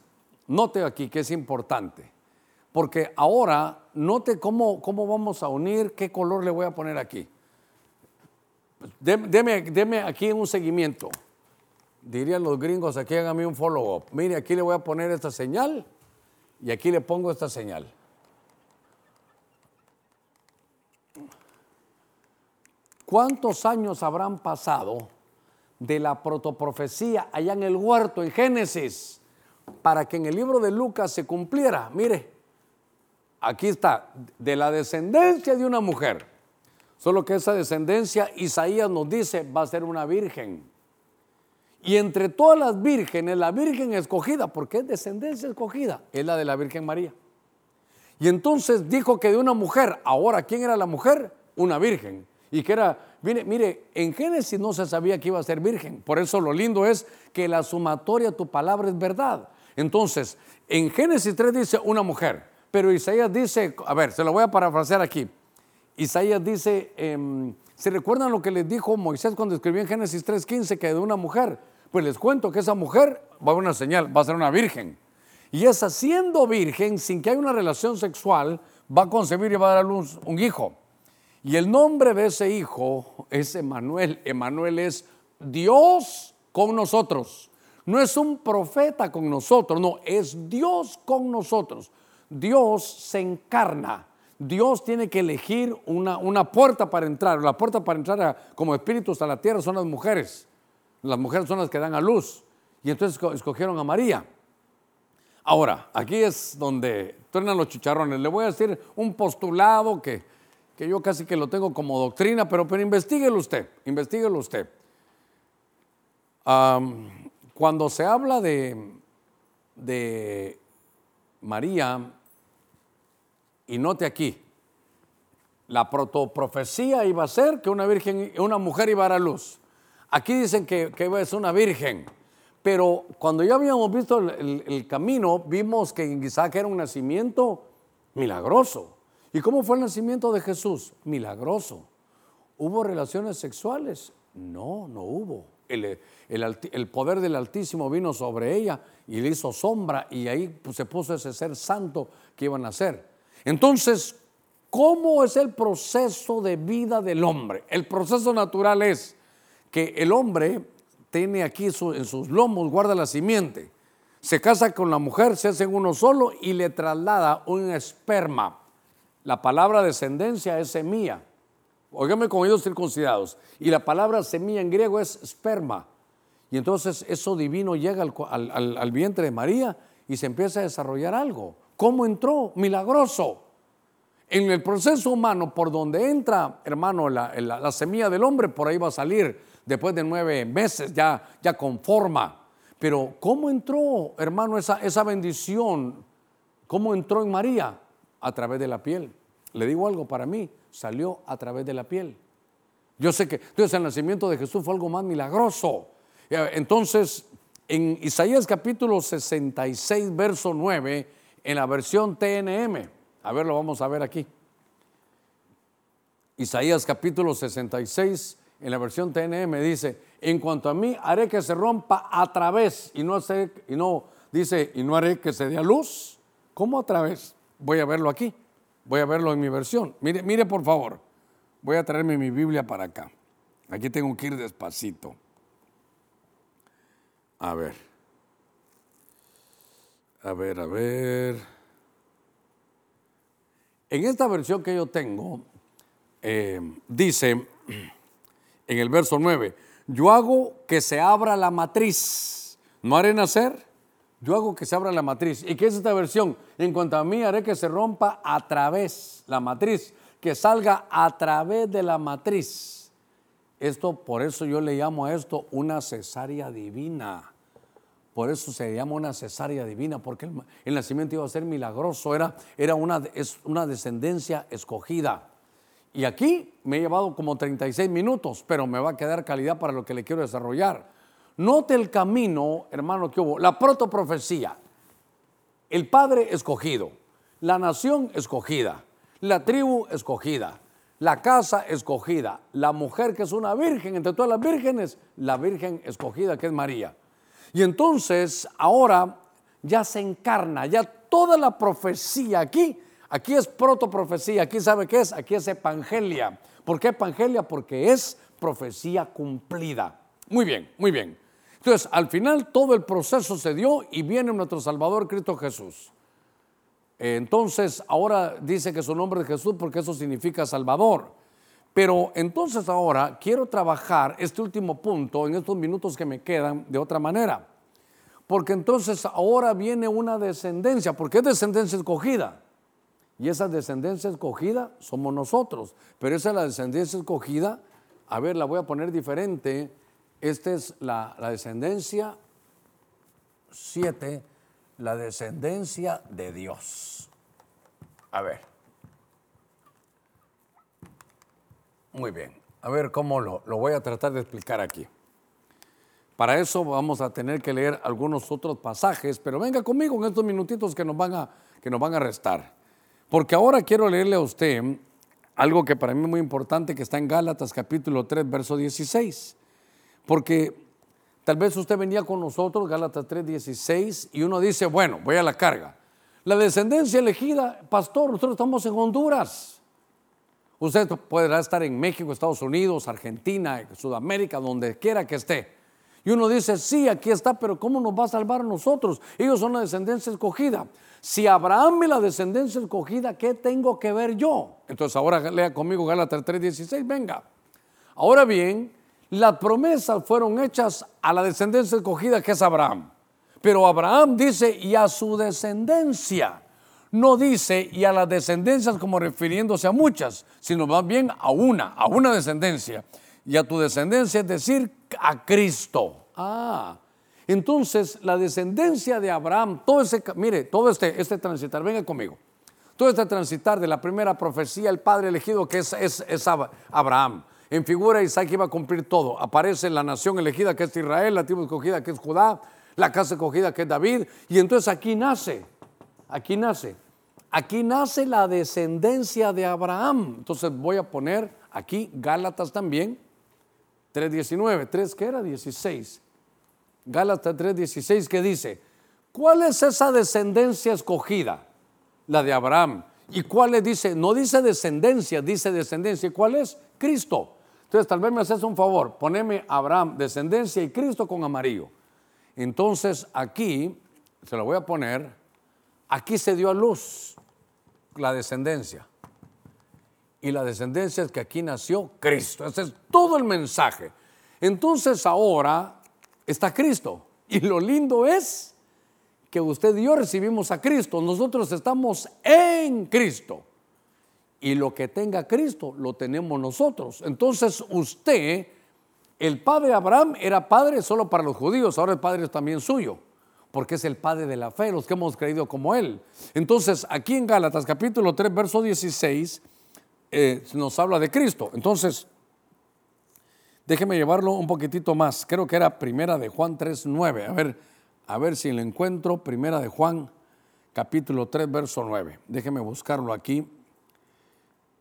note aquí que es importante. Porque ahora, note cómo, cómo vamos a unir, qué color le voy a poner aquí. Deme, deme aquí un seguimiento. Dirían los gringos, aquí hágame un follow-up. Mire, aquí le voy a poner esta señal y aquí le pongo esta señal. ¿Cuántos años habrán pasado de la protoprofecía allá en el huerto, en Génesis, para que en el libro de Lucas se cumpliera? Mire, aquí está, de la descendencia de una mujer Solo que esa descendencia, Isaías nos dice, va a ser una virgen. Y entre todas las vírgenes, la virgen escogida, porque es descendencia escogida, es la de la Virgen María. Y entonces dijo que de una mujer, ahora, ¿quién era la mujer? Una virgen. Y que era, mire, mire, en Génesis no se sabía que iba a ser virgen. Por eso lo lindo es que la sumatoria, tu palabra es verdad. Entonces, en Génesis 3 dice una mujer, pero Isaías dice, a ver, se lo voy a parafrasear aquí. Isaías dice, em, ¿se recuerdan lo que les dijo Moisés cuando escribió en Génesis 3.15 que de una mujer? Pues les cuento que esa mujer va a una señal, va a ser una virgen. Y esa siendo virgen, sin que haya una relación sexual, va a concebir y va a dar a luz un hijo. Y el nombre de ese hijo es Emanuel. Emanuel es Dios con nosotros. No es un profeta con nosotros, no, es Dios con nosotros. Dios se encarna. Dios tiene que elegir una, una puerta para entrar. La puerta para entrar como espíritus a la tierra son las mujeres. Las mujeres son las que dan a luz. Y entonces escogieron a María. Ahora, aquí es donde truenan los chicharrones. Le voy a decir un postulado que, que yo casi que lo tengo como doctrina, pero, pero investiguelo usted, investiguelo usted. Cuando se habla de, de María, y note aquí, la protoprofecía iba a ser que una virgen, una mujer iba a dar luz. Aquí dicen que, es una virgen, pero cuando ya habíamos visto el, camino, vimos que en Isaac era un nacimiento milagroso. ¿Y cómo fue el nacimiento de Jesús? Milagroso. ¿Hubo relaciones sexuales? No, no hubo. El, el, poder del Altísimo vino sobre ella y le hizo sombra y ahí pues, se puso ese ser santo que iban a ser. Entonces, ¿cómo es el proceso de vida del hombre? El proceso natural es que el hombre tiene aquí en sus lomos, guarda la simiente. Se casa con la mujer, se hacen uno solo y le traslada un esperma. La palabra descendencia es semilla. Óigame con ellos circuncidados. Y la palabra semilla en griego es esperma. Y entonces eso divino llega al, vientre de María y se empieza a desarrollar algo. ¿Cómo entró? Milagroso. En el proceso humano, por donde entra, hermano, la, semilla del hombre, por ahí va a salir después de nueve meses, ya, ya con forma. Pero ¿cómo entró, hermano, esa, esa bendición? ¿Cómo entró en María? A través de la piel. Le digo algo para mí, salió a través de la piel. Yo sé que entonces el nacimiento de Jesús fue algo más milagroso. Entonces, en Isaías capítulo 66, verso 9, en la versión TNM, a ver, lo vamos a ver aquí. Isaías capítulo 66, en la versión TNM dice, en cuanto a mí, haré que se rompa a través, y no, hace, y no dice, y no haré que se dé a luz. ¿Cómo a través? Voy a verlo aquí, voy a verlo en mi versión. Mire, mire por favor, voy a traerme mi Biblia para acá. Aquí tengo que ir despacito. A ver. A ver, a ver. En esta versión que yo tengo, eh, dice en el verso 9, yo hago que se abra la matriz. ¿No haré nacer? Yo hago que se abra la matriz. ¿Y qué es esta versión? En cuanto a mí, haré que se rompa a través la matriz, que salga a través de la matriz. Esto, por eso yo le llamo a esto una cesárea divina. Por eso se llama una cesárea divina, porque el, nacimiento iba a ser milagroso, era, era una, es una descendencia escogida. Y aquí me he llevado como 36 minutos, pero me va a quedar calidad para lo que le quiero desarrollar. Note el camino, hermano, que hubo. La protoprofecía, el padre escogido, la nación escogida, la tribu escogida, la casa escogida, la mujer que es una virgen, entre todas las vírgenes, la virgen escogida que es María. Y entonces ahora ya se encarna, ya toda la profecía aquí, aquí es protoprofecía, aquí sabe qué es, aquí es evangelia. ¿Por qué evangelia? Porque es profecía cumplida. Muy bien, muy bien. Entonces, al final todo el proceso se dio y viene nuestro Salvador Cristo Jesús. Entonces, ahora dice que su nombre es Jesús porque eso significa Salvador. Pero entonces ahora quiero trabajar este último punto en estos minutos que me quedan de otra manera. Porque entonces ahora viene una descendencia, porque es descendencia escogida. Y esa descendencia escogida somos nosotros. Pero esa es la descendencia escogida, a ver, la voy a poner diferente. Esta es la, descendencia 7 la descendencia de Dios. A ver. Muy bien. A ver cómo lo, lo voy a tratar de explicar aquí. Para eso vamos a tener que leer algunos otros pasajes, pero venga conmigo en estos minutitos que nos van a, que nos van a restar. Porque ahora quiero leerle a usted algo que para mí es muy importante que está en Gálatas capítulo 3, verso 16. Porque Tal vez usted venía con nosotros, Gálatas 3:16, y uno dice, bueno, voy a la carga. La descendencia elegida, pastor, nosotros estamos en Honduras. Usted podrá estar en México, Estados Unidos, Argentina, Sudamérica, donde quiera que esté. Y uno dice, sí, aquí está, pero ¿cómo nos va a salvar a nosotros? Ellos son la descendencia escogida. Si Abraham es la descendencia escogida, ¿qué tengo que ver yo? Entonces ahora lea conmigo Gálatas 3:16, venga. Ahora bien, las promesas fueron hechas a la descendencia escogida que es Abraham. Pero Abraham dice y a su descendencia. No dice y a las descendencias como refiriéndose a muchas, sino más bien a una, a una descendencia. Y a tu descendencia es decir, a Cristo. Ah, entonces la descendencia de Abraham, todo ese, mire, todo este, este transitar, venga conmigo. Todo este transitar de la primera profecía, el padre elegido que es, es, es Abraham en figura Isaac iba a cumplir todo. Aparece la nación elegida que es Israel, la tribu escogida que es Judá, la casa escogida que es David. Y entonces aquí nace, aquí nace, aquí nace la descendencia de Abraham. Entonces voy a poner aquí Gálatas también, 3.19, 3 que era 16. Gálatas 3.16 que dice, ¿cuál es esa descendencia escogida? La de Abraham. ¿Y cuál le dice? No dice descendencia, dice descendencia. ¿Cuál es? Cristo. Entonces, tal vez me haces un favor, poneme Abraham, descendencia y Cristo con amarillo. Entonces, aquí se lo voy a poner, aquí se dio a luz la descendencia. Y la descendencia es que aquí nació Cristo. Ese es todo el mensaje. Entonces ahora está Cristo. Y lo lindo es que usted y yo recibimos a Cristo. Nosotros estamos en Cristo. Y lo que tenga Cristo lo tenemos nosotros. Entonces usted, el padre Abraham era padre solo para los judíos, ahora el padre es también suyo, porque es el padre de la fe, los que hemos creído como él. Entonces aquí en Gálatas capítulo 3, verso 16, eh, nos habla de Cristo. Entonces, déjeme llevarlo un poquitito más. Creo que era primera de Juan 3, 9. A ver, a ver si lo encuentro. Primera de Juan capítulo 3, verso 9. Déjeme buscarlo aquí.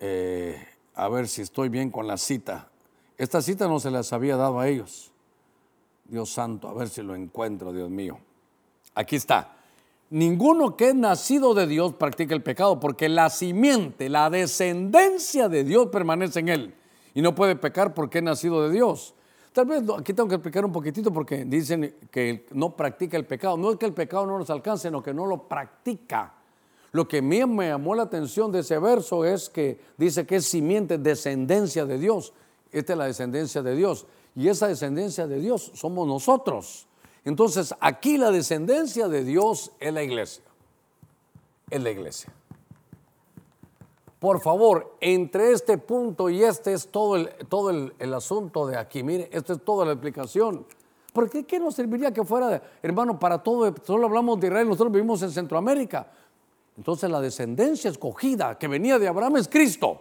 Eh, a ver si estoy bien con la cita. Esta cita no se las había dado a ellos. Dios santo, a ver si lo encuentro, Dios mío. Aquí está. Ninguno que es nacido de Dios practica el pecado, porque la simiente, la descendencia de Dios permanece en él. Y no puede pecar porque es nacido de Dios. Tal vez aquí tengo que explicar un poquitito porque dicen que no practica el pecado. No es que el pecado no nos alcance, sino que no lo practica. Lo que a mí me llamó la atención de ese verso es que dice que es simiente, descendencia de Dios. Esta es la descendencia de Dios. Y esa descendencia de Dios somos nosotros. Entonces, aquí la descendencia de Dios es la iglesia. Es la iglesia. Por favor, entre este punto y este es todo el, todo el, asunto de aquí. Mire, esta es toda la explicación. ¿Por qué, qué nos serviría que fuera, hermano, para todo? Solo hablamos de Israel, nosotros vivimos en Centroamérica. Entonces la descendencia escogida que venía de Abraham es Cristo.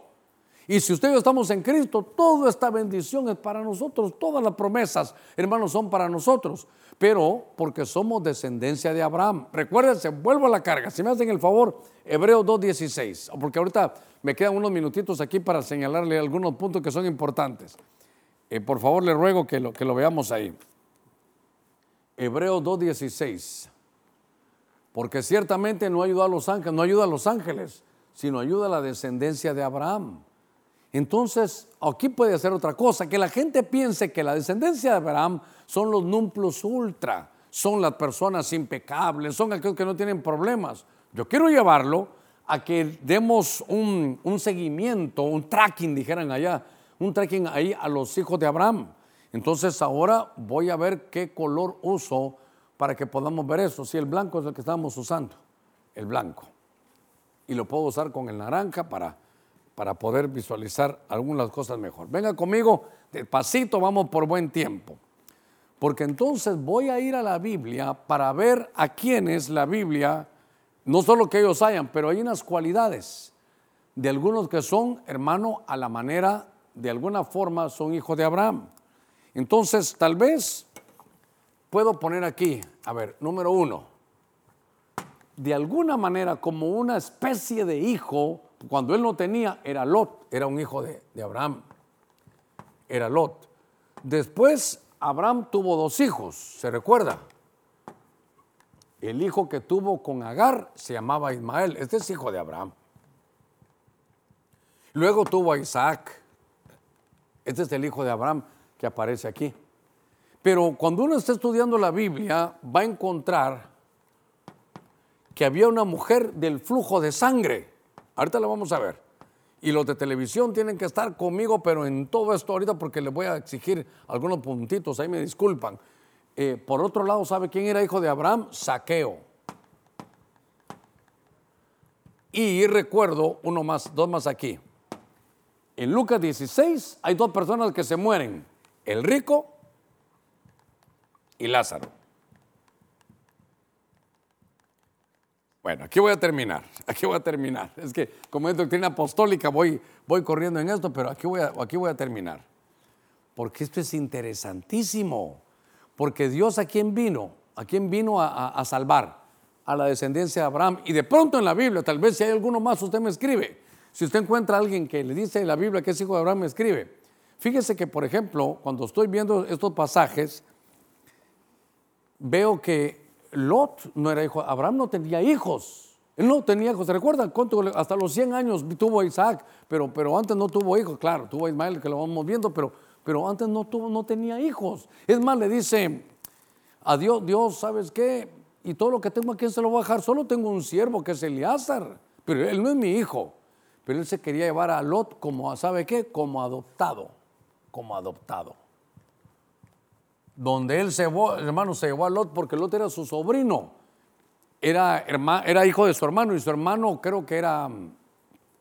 Y si ustedes estamos en Cristo, toda esta bendición es para nosotros, todas las promesas, hermanos, son para nosotros. Pero porque somos descendencia de Abraham. Recuérdense, vuelvo a la carga. Si me hacen el favor, Hebreos 2.16. Porque ahorita me quedan unos minutitos aquí para señalarle algunos puntos que son importantes. Eh, por favor, le ruego que lo, veamos ahí. Hebreos 2.16 porque ciertamente no ayuda a los ángeles, no ayuda a los ángeles, sino ayuda a la descendencia de Abraham. Entonces, aquí puede hacer otra cosa, que la gente piense que la descendencia de Abraham son los numplos ultra, son las personas impecables, son aquellos que no tienen problemas. Yo quiero llevarlo a que demos un, un seguimiento, un tracking, dijeran allá, un tracking ahí a los hijos de Abraham. Entonces ahora voy a ver qué color uso para que podamos ver eso. Si el blanco es el que estamos usando, el blanco. Y lo puedo usar con el naranja para, para poder visualizar algunas cosas mejor. Venga conmigo, despacito, vamos por buen tiempo. Porque entonces voy a ir a la Biblia para ver a quienes la Biblia, no solo que ellos hayan, pero hay unas cualidades de algunos que son, hermano, a la manera, de alguna forma, son hijos de Abraham. Entonces, tal vez puedo poner aquí, a ver, número uno, de alguna manera como una especie de hijo, cuando él no tenía, era Lot, era un hijo de, Abraham, era Lot. Después Abraham tuvo dos hijos, ¿se recuerda? El hijo que tuvo con Agar se llamaba Ismael, este es hijo de Abraham. Luego tuvo a Isaac, este es el hijo de Abraham que aparece aquí. Pero cuando uno está estudiando la Biblia, va a encontrar que había una mujer del flujo de sangre. Ahorita la vamos a ver. Y los de televisión tienen que estar conmigo, pero en todo esto ahorita porque les voy a exigir algunos puntitos, ahí me disculpan. Eh, por otro lado, ¿sabe quién era hijo de Abraham? Saqueo. Y recuerdo uno más, dos más aquí. En Lucas 16 hay dos personas que se mueren, el rico y Lázaro. Bueno, aquí voy a terminar, aquí voy a terminar. Es que como es doctrina apostólica voy, voy corriendo en esto, pero aquí voy, a, aquí voy a terminar. Porque esto es interesantísimo. Porque Dios a quién vino, a quién vino a, a salvar, a la descendencia de Abraham. Y de pronto en la Biblia, tal vez si hay alguno más, usted me escribe. Si usted encuentra a alguien que le dice en la Biblia que es hijo de Abraham, me escribe. Fíjese que, por ejemplo, cuando estoy viendo estos pasajes, veo que Lot no era hijo, Abraham no tenía hijos. Él no tenía hijos. ¿Se recuerdan cuánto? Hasta los 100 años tuvo Isaac, pero, pero antes no tuvo hijos. Claro, tuvo a Ismael, que lo vamos viendo, pero, pero antes no, tuvo, no tenía hijos. Es más, le dice a Dios, Dios, ¿sabes qué? y todo lo que tengo aquí se lo voy a dejar. Solo tengo un siervo que es Eleazar, pero él no es mi hijo. Pero él se quería llevar a Lot como, ¿sabe qué? Como adoptado, como adoptado. Donde él se llevó, hermano, se llevó a Lot porque Lot era su sobrino. Era, era hijo de su hermano y su hermano creo que era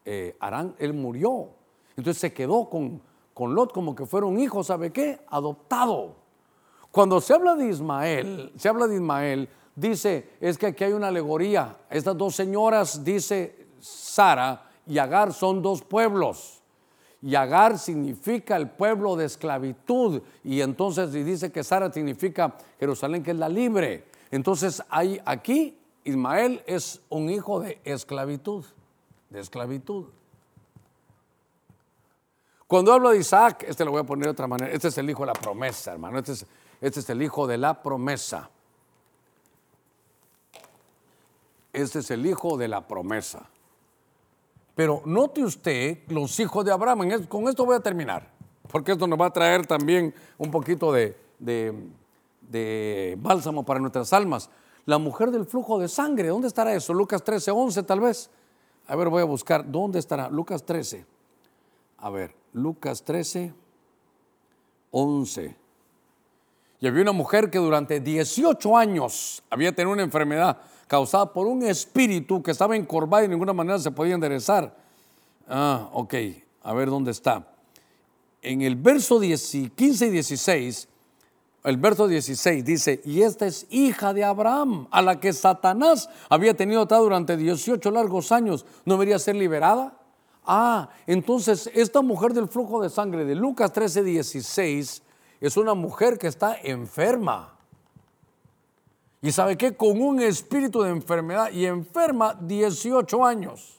eh, Arán, él murió. Entonces se quedó con, con Lot como que fuera un hijo, ¿sabe qué? Adoptado. Cuando se habla de Ismael, se habla de Ismael, dice, es que aquí hay una alegoría. Estas dos señoras, dice Sara y Agar, son dos pueblos. Y Agar significa el pueblo de esclavitud. Y entonces dice que Sara significa Jerusalén, que es la libre. Entonces hay aquí, Ismael es un hijo de esclavitud. De esclavitud. Cuando hablo de Isaac, este lo voy a poner de otra manera. Este es el hijo de la promesa, hermano. Este es, este es el hijo de la promesa. Este es el hijo de la promesa. Pero note usted los hijos de Abraham. Con esto voy a terminar, porque esto nos va a traer también un poquito de, bálsamo para nuestras almas. La mujer del flujo de sangre, ¿dónde estará eso? Lucas 13, 11 tal vez. A ver, voy a buscar, ¿dónde estará? Lucas 13. A ver, Lucas 13, 11. Y había una mujer que durante 18 años había tenido una enfermedad causada por un espíritu que estaba encorvado y de ninguna manera se podía enderezar. Ah, ok, a ver dónde está. En el verso 15 y 16, el verso 16 dice, y esta es hija de Abraham, a la que Satanás había tenido atada durante 18 largos años, ¿no debería ser liberada? Ah, entonces esta mujer del flujo de sangre de Lucas 13, 16 es una mujer que está enferma. Y sabe qué? Con un espíritu de enfermedad y enferma 18 años.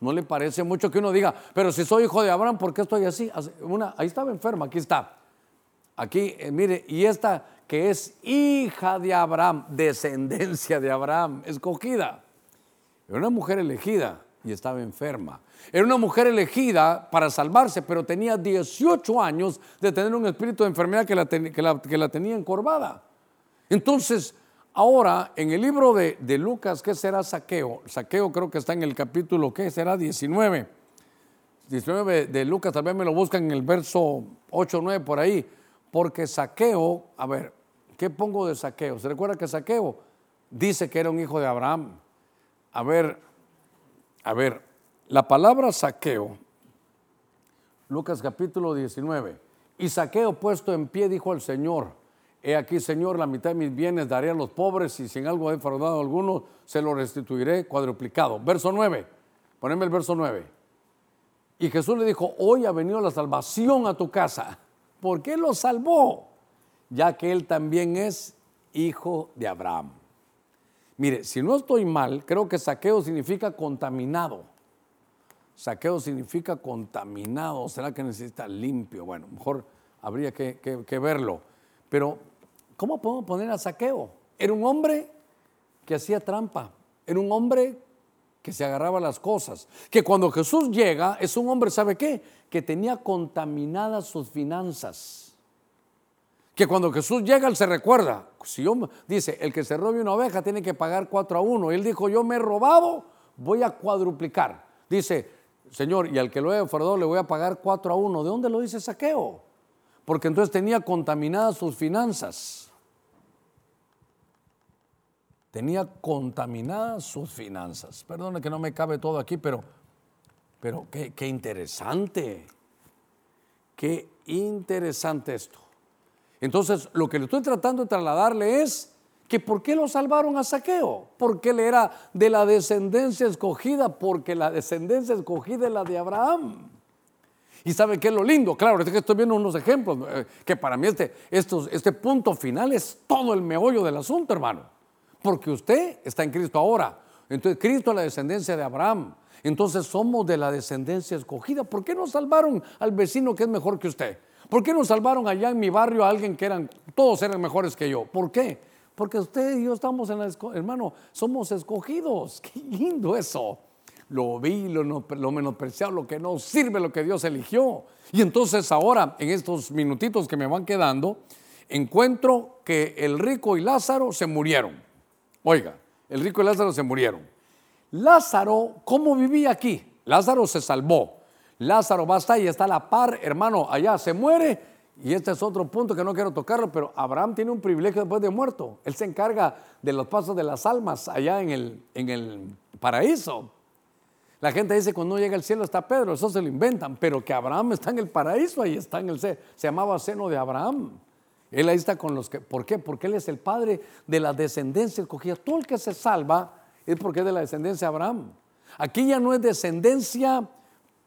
¿No le parece mucho que uno diga, pero si soy hijo de Abraham, ¿por qué estoy así? Una, ahí estaba enferma, aquí está. Aquí, eh, mire, y esta que es hija de Abraham, descendencia de Abraham, escogida. Era una mujer elegida y estaba enferma. Era una mujer elegida para salvarse, pero tenía 18 años de tener un espíritu de enfermedad que la, que la tenía encorvada. Entonces, Ahora, en el libro de, Lucas, ¿qué será saqueo? Saqueo creo que está en el capítulo, ¿qué será? 19. 19 de Lucas, vez me lo buscan en el verso 8 o 9 por ahí. Porque saqueo, a ver, ¿qué pongo de saqueo? ¿Se recuerda que saqueo dice que era un hijo de Abraham? A ver, a ver, la palabra saqueo, Lucas capítulo 19. Y saqueo puesto en pie dijo al Señor, He aquí, Señor, la mitad de mis bienes daré a los pobres y si en algo he defraudado alguno, se lo restituiré cuadruplicado. Verso 9, poneme el verso 9. Y Jesús le dijo, hoy ha venido la salvación a tu casa. ¿Por qué lo salvó? Ya que él también es hijo de Abraham. Mire, si no estoy mal, creo que saqueo significa contaminado. Saqueo significa contaminado. ¿Será que necesita limpio? Bueno, mejor habría que, que verlo. Pero ¿Cómo podemos poner a Saqueo? Era un hombre que hacía trampa, era un hombre que se agarraba las cosas, que cuando Jesús llega es un hombre, ¿sabe qué? Que tenía contaminadas sus finanzas. Que cuando Jesús llega, él se recuerda, si yo, dice, el que se robe una oveja tiene que pagar cuatro a uno. Él dijo, yo me he robado, voy a cuadruplicar. Dice, Señor, y al que lo he defraudado le voy a pagar cuatro a uno. ¿De dónde lo dice Saqueo? Porque entonces tenía contaminadas sus finanzas tenía contaminadas sus finanzas. Perdone que no me cabe todo aquí, pero, pero qué, interesante. Qué interesante esto. Entonces, lo que le estoy tratando de trasladarle es que por qué lo salvaron a Saqueo, porque él era de la descendencia escogida, porque la descendencia escogida es la de Abraham. Y sabe qué es lo lindo, claro, es que estoy viendo unos ejemplos, eh, que para mí este, este punto final es todo el meollo del asunto, hermano porque usted está en Cristo ahora. Entonces Cristo es la descendencia de Abraham. Entonces somos de la descendencia escogida. ¿Por qué no salvaron al vecino que es mejor que usted? ¿Por qué no salvaron allá en mi barrio a alguien que eran, todos eran mejores que yo? ¿Por qué? Porque usted y yo estamos en la, hermano, somos escogidos. Qué lindo eso. Lo vi, lo, lo menospreciado, lo que no sirve, lo que Dios eligió. Y entonces ahora, en estos minutitos que me van quedando, encuentro que el rico y Lázaro se murieron. Oiga, el rico y Lázaro se murieron. Lázaro, ¿cómo vivía aquí? Lázaro se salvó. Lázaro va hasta ahí, está a la par, hermano, allá se muere. Y este es otro punto que no quiero tocarlo, pero Abraham tiene un privilegio después de muerto. Él se encarga de los pasos de las almas allá en el, en el paraíso. La gente dice cuando llega al cielo está Pedro, eso se lo inventan, pero que Abraham está en el paraíso, ahí está en el se, se llamaba seno de Abraham. Él ahí está con los que, ¿por qué? Porque él es el padre de la descendencia escogida. Todo el que se salva es porque es de la descendencia de Abraham. Aquí ya no es descendencia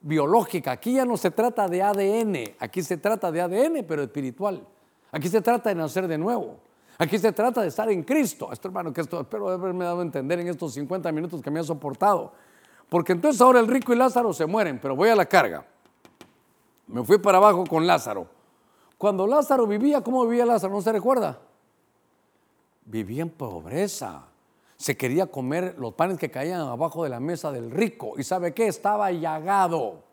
biológica, aquí ya no se trata de ADN, aquí se trata de ADN, pero espiritual. Aquí se trata de nacer de nuevo. Aquí se trata de estar en Cristo. Esto, hermano, que esto espero haberme dado a entender en estos 50 minutos que me ha soportado. Porque entonces ahora el rico y Lázaro se mueren, pero voy a la carga. Me fui para abajo con Lázaro. Cuando Lázaro vivía, ¿cómo vivía Lázaro? ¿No se recuerda? Vivía en pobreza. Se quería comer los panes que caían abajo de la mesa del rico. ¿Y sabe qué? Estaba llagado.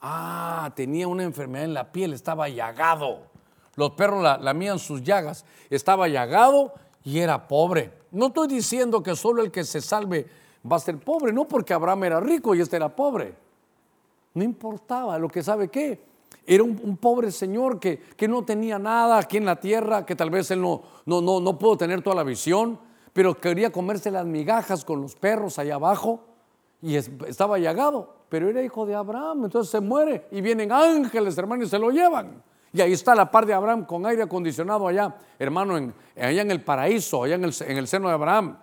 Ah, tenía una enfermedad en la piel, estaba llagado. Los perros lamían sus llagas. Estaba llagado y era pobre. No estoy diciendo que solo el que se salve va a ser pobre, no porque Abraham era rico y este era pobre. No importaba, lo que sabe qué, era un, pobre señor que, que, no tenía nada aquí en la tierra, que tal vez él no, no, no, no pudo tener toda la visión, pero quería comerse las migajas con los perros allá abajo y estaba llagado, pero era hijo de Abraham, entonces se muere y vienen ángeles, hermanos, y se lo llevan. Y ahí está la par de Abraham con aire acondicionado allá, hermano, en, allá en el paraíso, allá en el, en el seno de Abraham.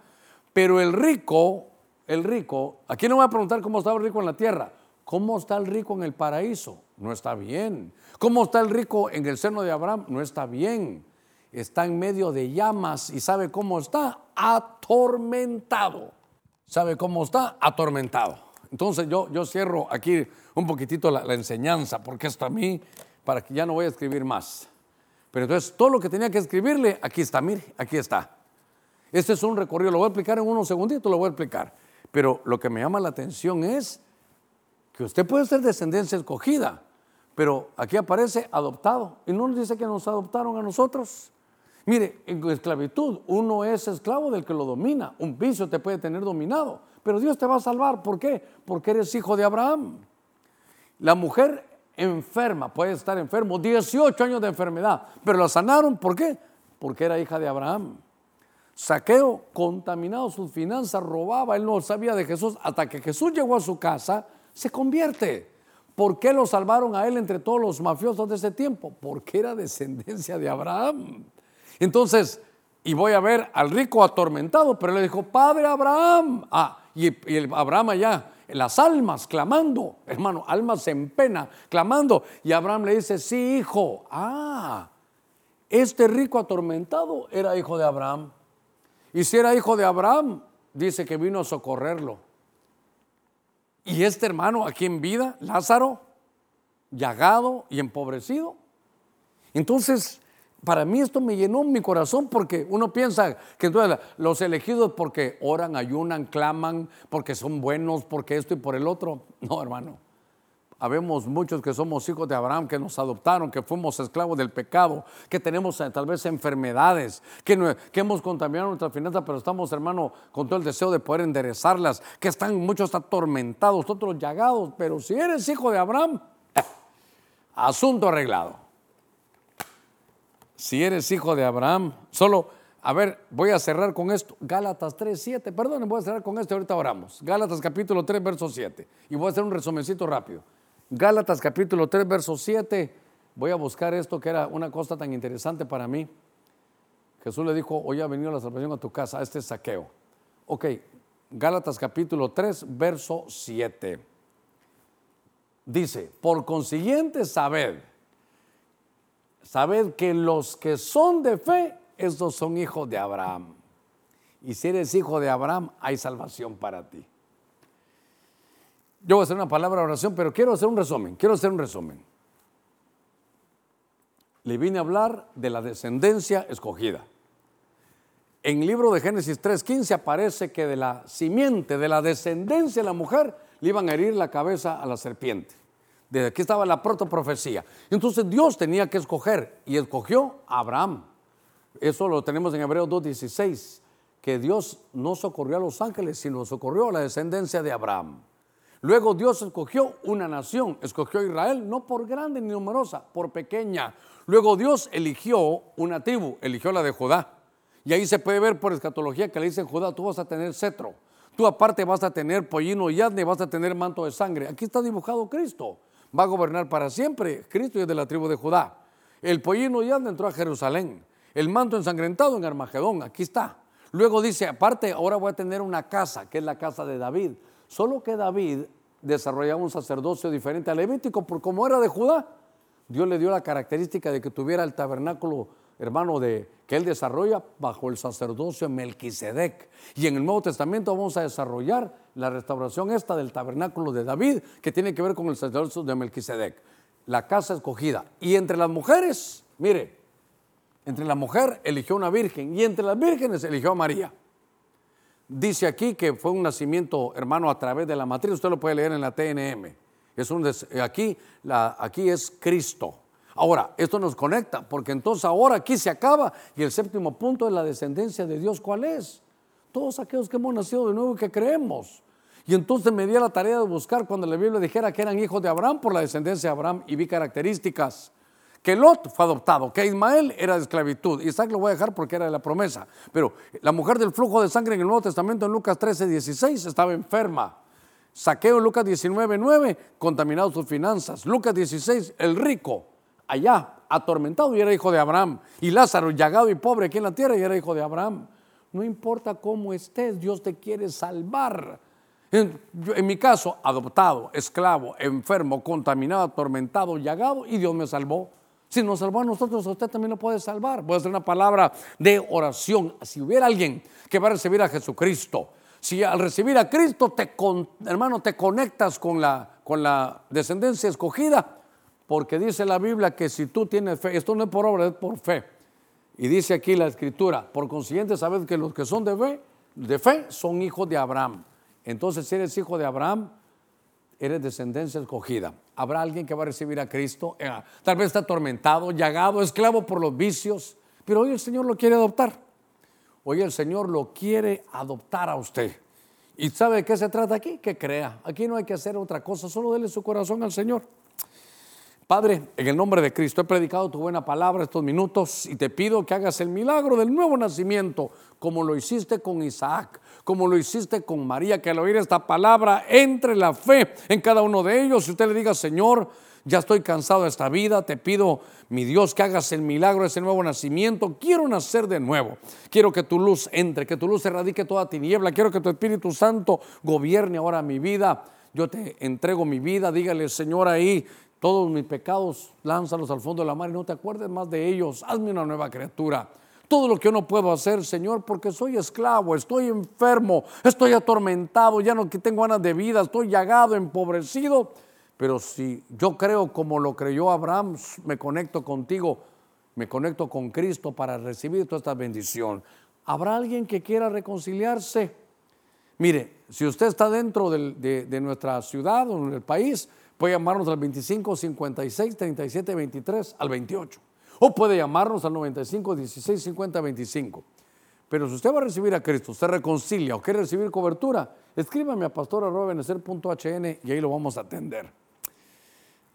Pero el rico el rico, aquí no voy a preguntar cómo estaba el rico en la tierra, ¿cómo está el rico en el paraíso? No está bien. ¿Cómo está el rico en el seno de Abraham? No está bien. Está en medio de llamas y ¿sabe cómo está? Atormentado. ¿Sabe cómo está? Atormentado. Entonces yo, yo cierro aquí un poquitito la, la enseñanza, porque esto a mí, para que ya no voy a escribir más. Pero entonces todo lo que tenía que escribirle, aquí está, mire, aquí está. Este es un recorrido, lo voy a explicar en unos segunditos, lo voy a explicar. Pero lo que me llama la atención es que usted puede ser descendencia escogida, pero aquí aparece adoptado. Y no nos dice que nos adoptaron a nosotros. Mire, en esclavitud uno es esclavo del que lo domina. Un vicio te puede tener dominado, pero Dios te va a salvar. ¿Por qué? Porque eres hijo de Abraham. La mujer enferma, puede estar enfermo, 18 años de enfermedad, pero la sanaron. ¿Por qué? Porque era hija de Abraham. Saqueo, contaminado sus finanzas, robaba, él no sabía de Jesús, hasta que Jesús llegó a su casa, se convierte. ¿Por qué lo salvaron a él entre todos los mafiosos de ese tiempo? Porque era descendencia de Abraham. Entonces, y voy a ver al rico atormentado, pero le dijo, Padre Abraham. Ah, y, el Abraham allá, las almas clamando, hermano, almas en pena, clamando. Y Abraham le dice, sí, hijo. Ah, este rico atormentado era hijo de Abraham. Y si era hijo de Abraham, dice que vino a socorrerlo. Y este hermano aquí en vida, Lázaro, llagado y empobrecido. Entonces, para mí esto me llenó mi corazón porque uno piensa que los elegidos porque oran, ayunan, claman, porque son buenos, porque esto y por el otro. No, hermano. Habemos muchos que somos hijos de Abraham, que nos adoptaron, que fuimos esclavos del pecado, que tenemos eh, tal vez enfermedades, que, hemos contaminado nuestra finanza, pero estamos, hermano, con todo el deseo de poder enderezarlas, que están muchos atormentados, otros llagados, pero si eres hijo de Abraham, asunto arreglado. Si eres hijo de Abraham, solo, a ver, voy a cerrar con esto. Gálatas 3, 7, perdón, voy a cerrar con esto, ahorita oramos. Gálatas capítulo 3, verso 7. Y voy a hacer un resumencito rápido. Gálatas capítulo 3, verso 7. Voy a buscar esto que era una cosa tan interesante para mí. Jesús le dijo, hoy ha venido la salvación a tu casa, este es saqueo. Ok, Gálatas capítulo 3, verso 7. Dice, por consiguiente, sabed, sabed que los que son de fe, estos son hijos de Abraham. Y si eres hijo de Abraham, hay salvación para ti. Yo voy a hacer una palabra de oración, pero quiero hacer un resumen, quiero hacer un resumen. Le vine a hablar de la descendencia escogida. En el libro de Génesis 3.15 aparece que de la simiente, de la descendencia de la mujer, le iban a herir la cabeza a la serpiente. Desde aquí estaba la protoprofecía. Entonces Dios tenía que escoger y escogió a Abraham. Eso lo tenemos en Hebreos 2.16 que Dios no socorrió a los ángeles, sino socorrió a la descendencia de Abraham. Luego Dios escogió una nación, escogió a Israel, no por grande ni numerosa, por pequeña. Luego Dios eligió una tribu, eligió la de Judá. Y ahí se puede ver por escatología que le dicen Judá, tú vas a tener cetro. Tú aparte vas a tener pollino y asne, vas a tener manto de sangre. Aquí está dibujado Cristo. Va a gobernar para siempre. Cristo es de la tribu de Judá. El pollino y asne entró a Jerusalén. El manto ensangrentado en Armagedón. Aquí está. Luego dice, aparte, ahora voy a tener una casa, que es la casa de David. Solo que David desarrollaba un sacerdocio diferente al levítico, por como era de Judá. Dios le dio la característica de que tuviera el tabernáculo, hermano, de que él desarrolla bajo el sacerdocio de Melquisedec. Y en el Nuevo Testamento vamos a desarrollar la restauración esta del tabernáculo de David, que tiene que ver con el sacerdocio de Melquisedec. La casa escogida. Y entre las mujeres, mire, entre la mujer eligió una virgen y entre las vírgenes eligió a María. Dice aquí que fue un nacimiento, hermano, a través de la matriz. Usted lo puede leer en la TNM. Es un aquí, la, aquí es Cristo. Ahora, esto nos conecta, porque entonces ahora aquí se acaba y el séptimo punto es la descendencia de Dios. ¿Cuál es? Todos aquellos que hemos nacido de nuevo y que creemos. Y entonces me di a la tarea de buscar cuando la Biblia dijera que eran hijos de Abraham por la descendencia de Abraham y vi características que Lot fue adoptado, que Ismael era de esclavitud. Isaac lo voy a dejar porque era de la promesa. Pero la mujer del flujo de sangre en el Nuevo Testamento, en Lucas 13, 16, estaba enferma. Saqueo en Lucas 19, 9, contaminado sus finanzas. Lucas 16, el rico, allá, atormentado y era hijo de Abraham. Y Lázaro, llagado y pobre aquí en la tierra y era hijo de Abraham. No importa cómo estés, Dios te quiere salvar. En, en, mi caso, adoptado, esclavo, enfermo, contaminado, atormentado, llagado, y Dios me salvó. Si nos salvó a nosotros, usted también lo puede salvar. Voy a una palabra de oración. Si hubiera alguien que va a recibir a Jesucristo, si al recibir a Cristo, te, hermano, te conectas con la, con la descendencia escogida, porque dice la Biblia que si tú tienes fe, esto no es por obra, es por fe. Y dice aquí la escritura, por consiguiente, sabes que los que son de fe, de fe son hijos de Abraham. Entonces, si eres hijo de Abraham, eres descendencia escogida. Habrá alguien que va a recibir a Cristo, eh, tal vez está atormentado, llagado, esclavo por los vicios, pero hoy el Señor lo quiere adoptar. Hoy el Señor lo quiere adoptar a usted. ¿Y sabe de qué se trata aquí? Que crea. Aquí no hay que hacer otra cosa, solo dele su corazón al Señor. Padre, en el nombre de Cristo he predicado tu buena palabra estos minutos y te pido que hagas el milagro del nuevo nacimiento, como lo hiciste con Isaac, como lo hiciste con María, que al oír esta palabra entre la fe en cada uno de ellos y usted le diga, Señor, ya estoy cansado de esta vida, te pido, mi Dios, que hagas el milagro ese nuevo nacimiento. Quiero nacer de nuevo. Quiero que tu luz entre, que tu luz erradique toda tiniebla. Quiero que tu Espíritu Santo gobierne ahora mi vida. Yo te entrego mi vida. Dígale, Señor, ahí todos mis pecados, lánzalos al fondo de la mar y no te acuerdes más de ellos. Hazme una nueva criatura. Todo lo que yo no puedo hacer, Señor, porque soy esclavo, estoy enfermo, estoy atormentado, ya no tengo ganas de vida, estoy llagado, empobrecido. Pero si yo creo como lo creyó Abraham, me conecto contigo, me conecto con Cristo para recibir toda esta bendición. ¿Habrá alguien que quiera reconciliarse? Mire, si usted está dentro de, de nuestra ciudad o en el país, Puede llamarnos al 25 56 37 23 al 28. O puede llamarnos al 95 16 50 25. Pero si usted va a recibir a Cristo, usted reconcilia o quiere recibir cobertura, escríbame a pastor.benecer.hn y ahí lo vamos a atender.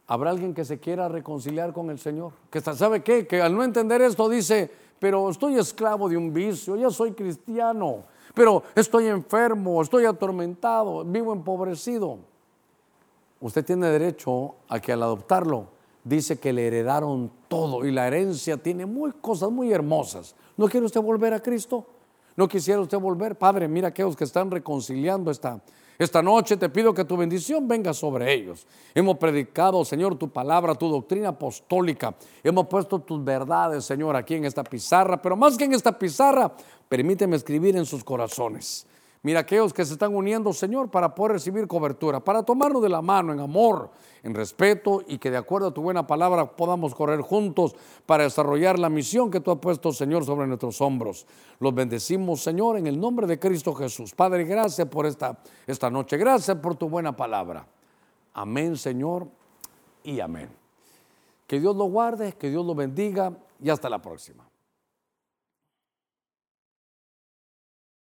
¿Habrá alguien que se quiera reconciliar con el Señor? Que sabe qué? Que al no entender esto dice, pero estoy esclavo de un vicio, ya soy cristiano, pero estoy enfermo, estoy atormentado, vivo empobrecido usted tiene derecho a que al adoptarlo dice que le heredaron todo y la herencia tiene muy, cosas muy hermosas. ¿No quiere usted volver a Cristo? ¿No quisiera usted volver? Padre, mira aquellos que están reconciliando esta, esta noche, te pido que tu bendición venga sobre ellos. Hemos predicado, Señor, tu palabra, tu doctrina apostólica. Hemos puesto tus verdades, Señor, aquí en esta pizarra, pero más que en esta pizarra, permíteme escribir en sus corazones. Mira aquellos que se están uniendo, Señor, para poder recibir cobertura, para tomarnos de la mano en amor, en respeto y que de acuerdo a tu buena palabra podamos correr juntos para desarrollar la misión que tú has puesto, Señor, sobre nuestros hombros. Los bendecimos, Señor, en el nombre de Cristo Jesús. Padre, gracias por esta, esta noche. Gracias por tu buena palabra. Amén, Señor, y amén. Que Dios lo guarde, que Dios lo bendiga y hasta la próxima.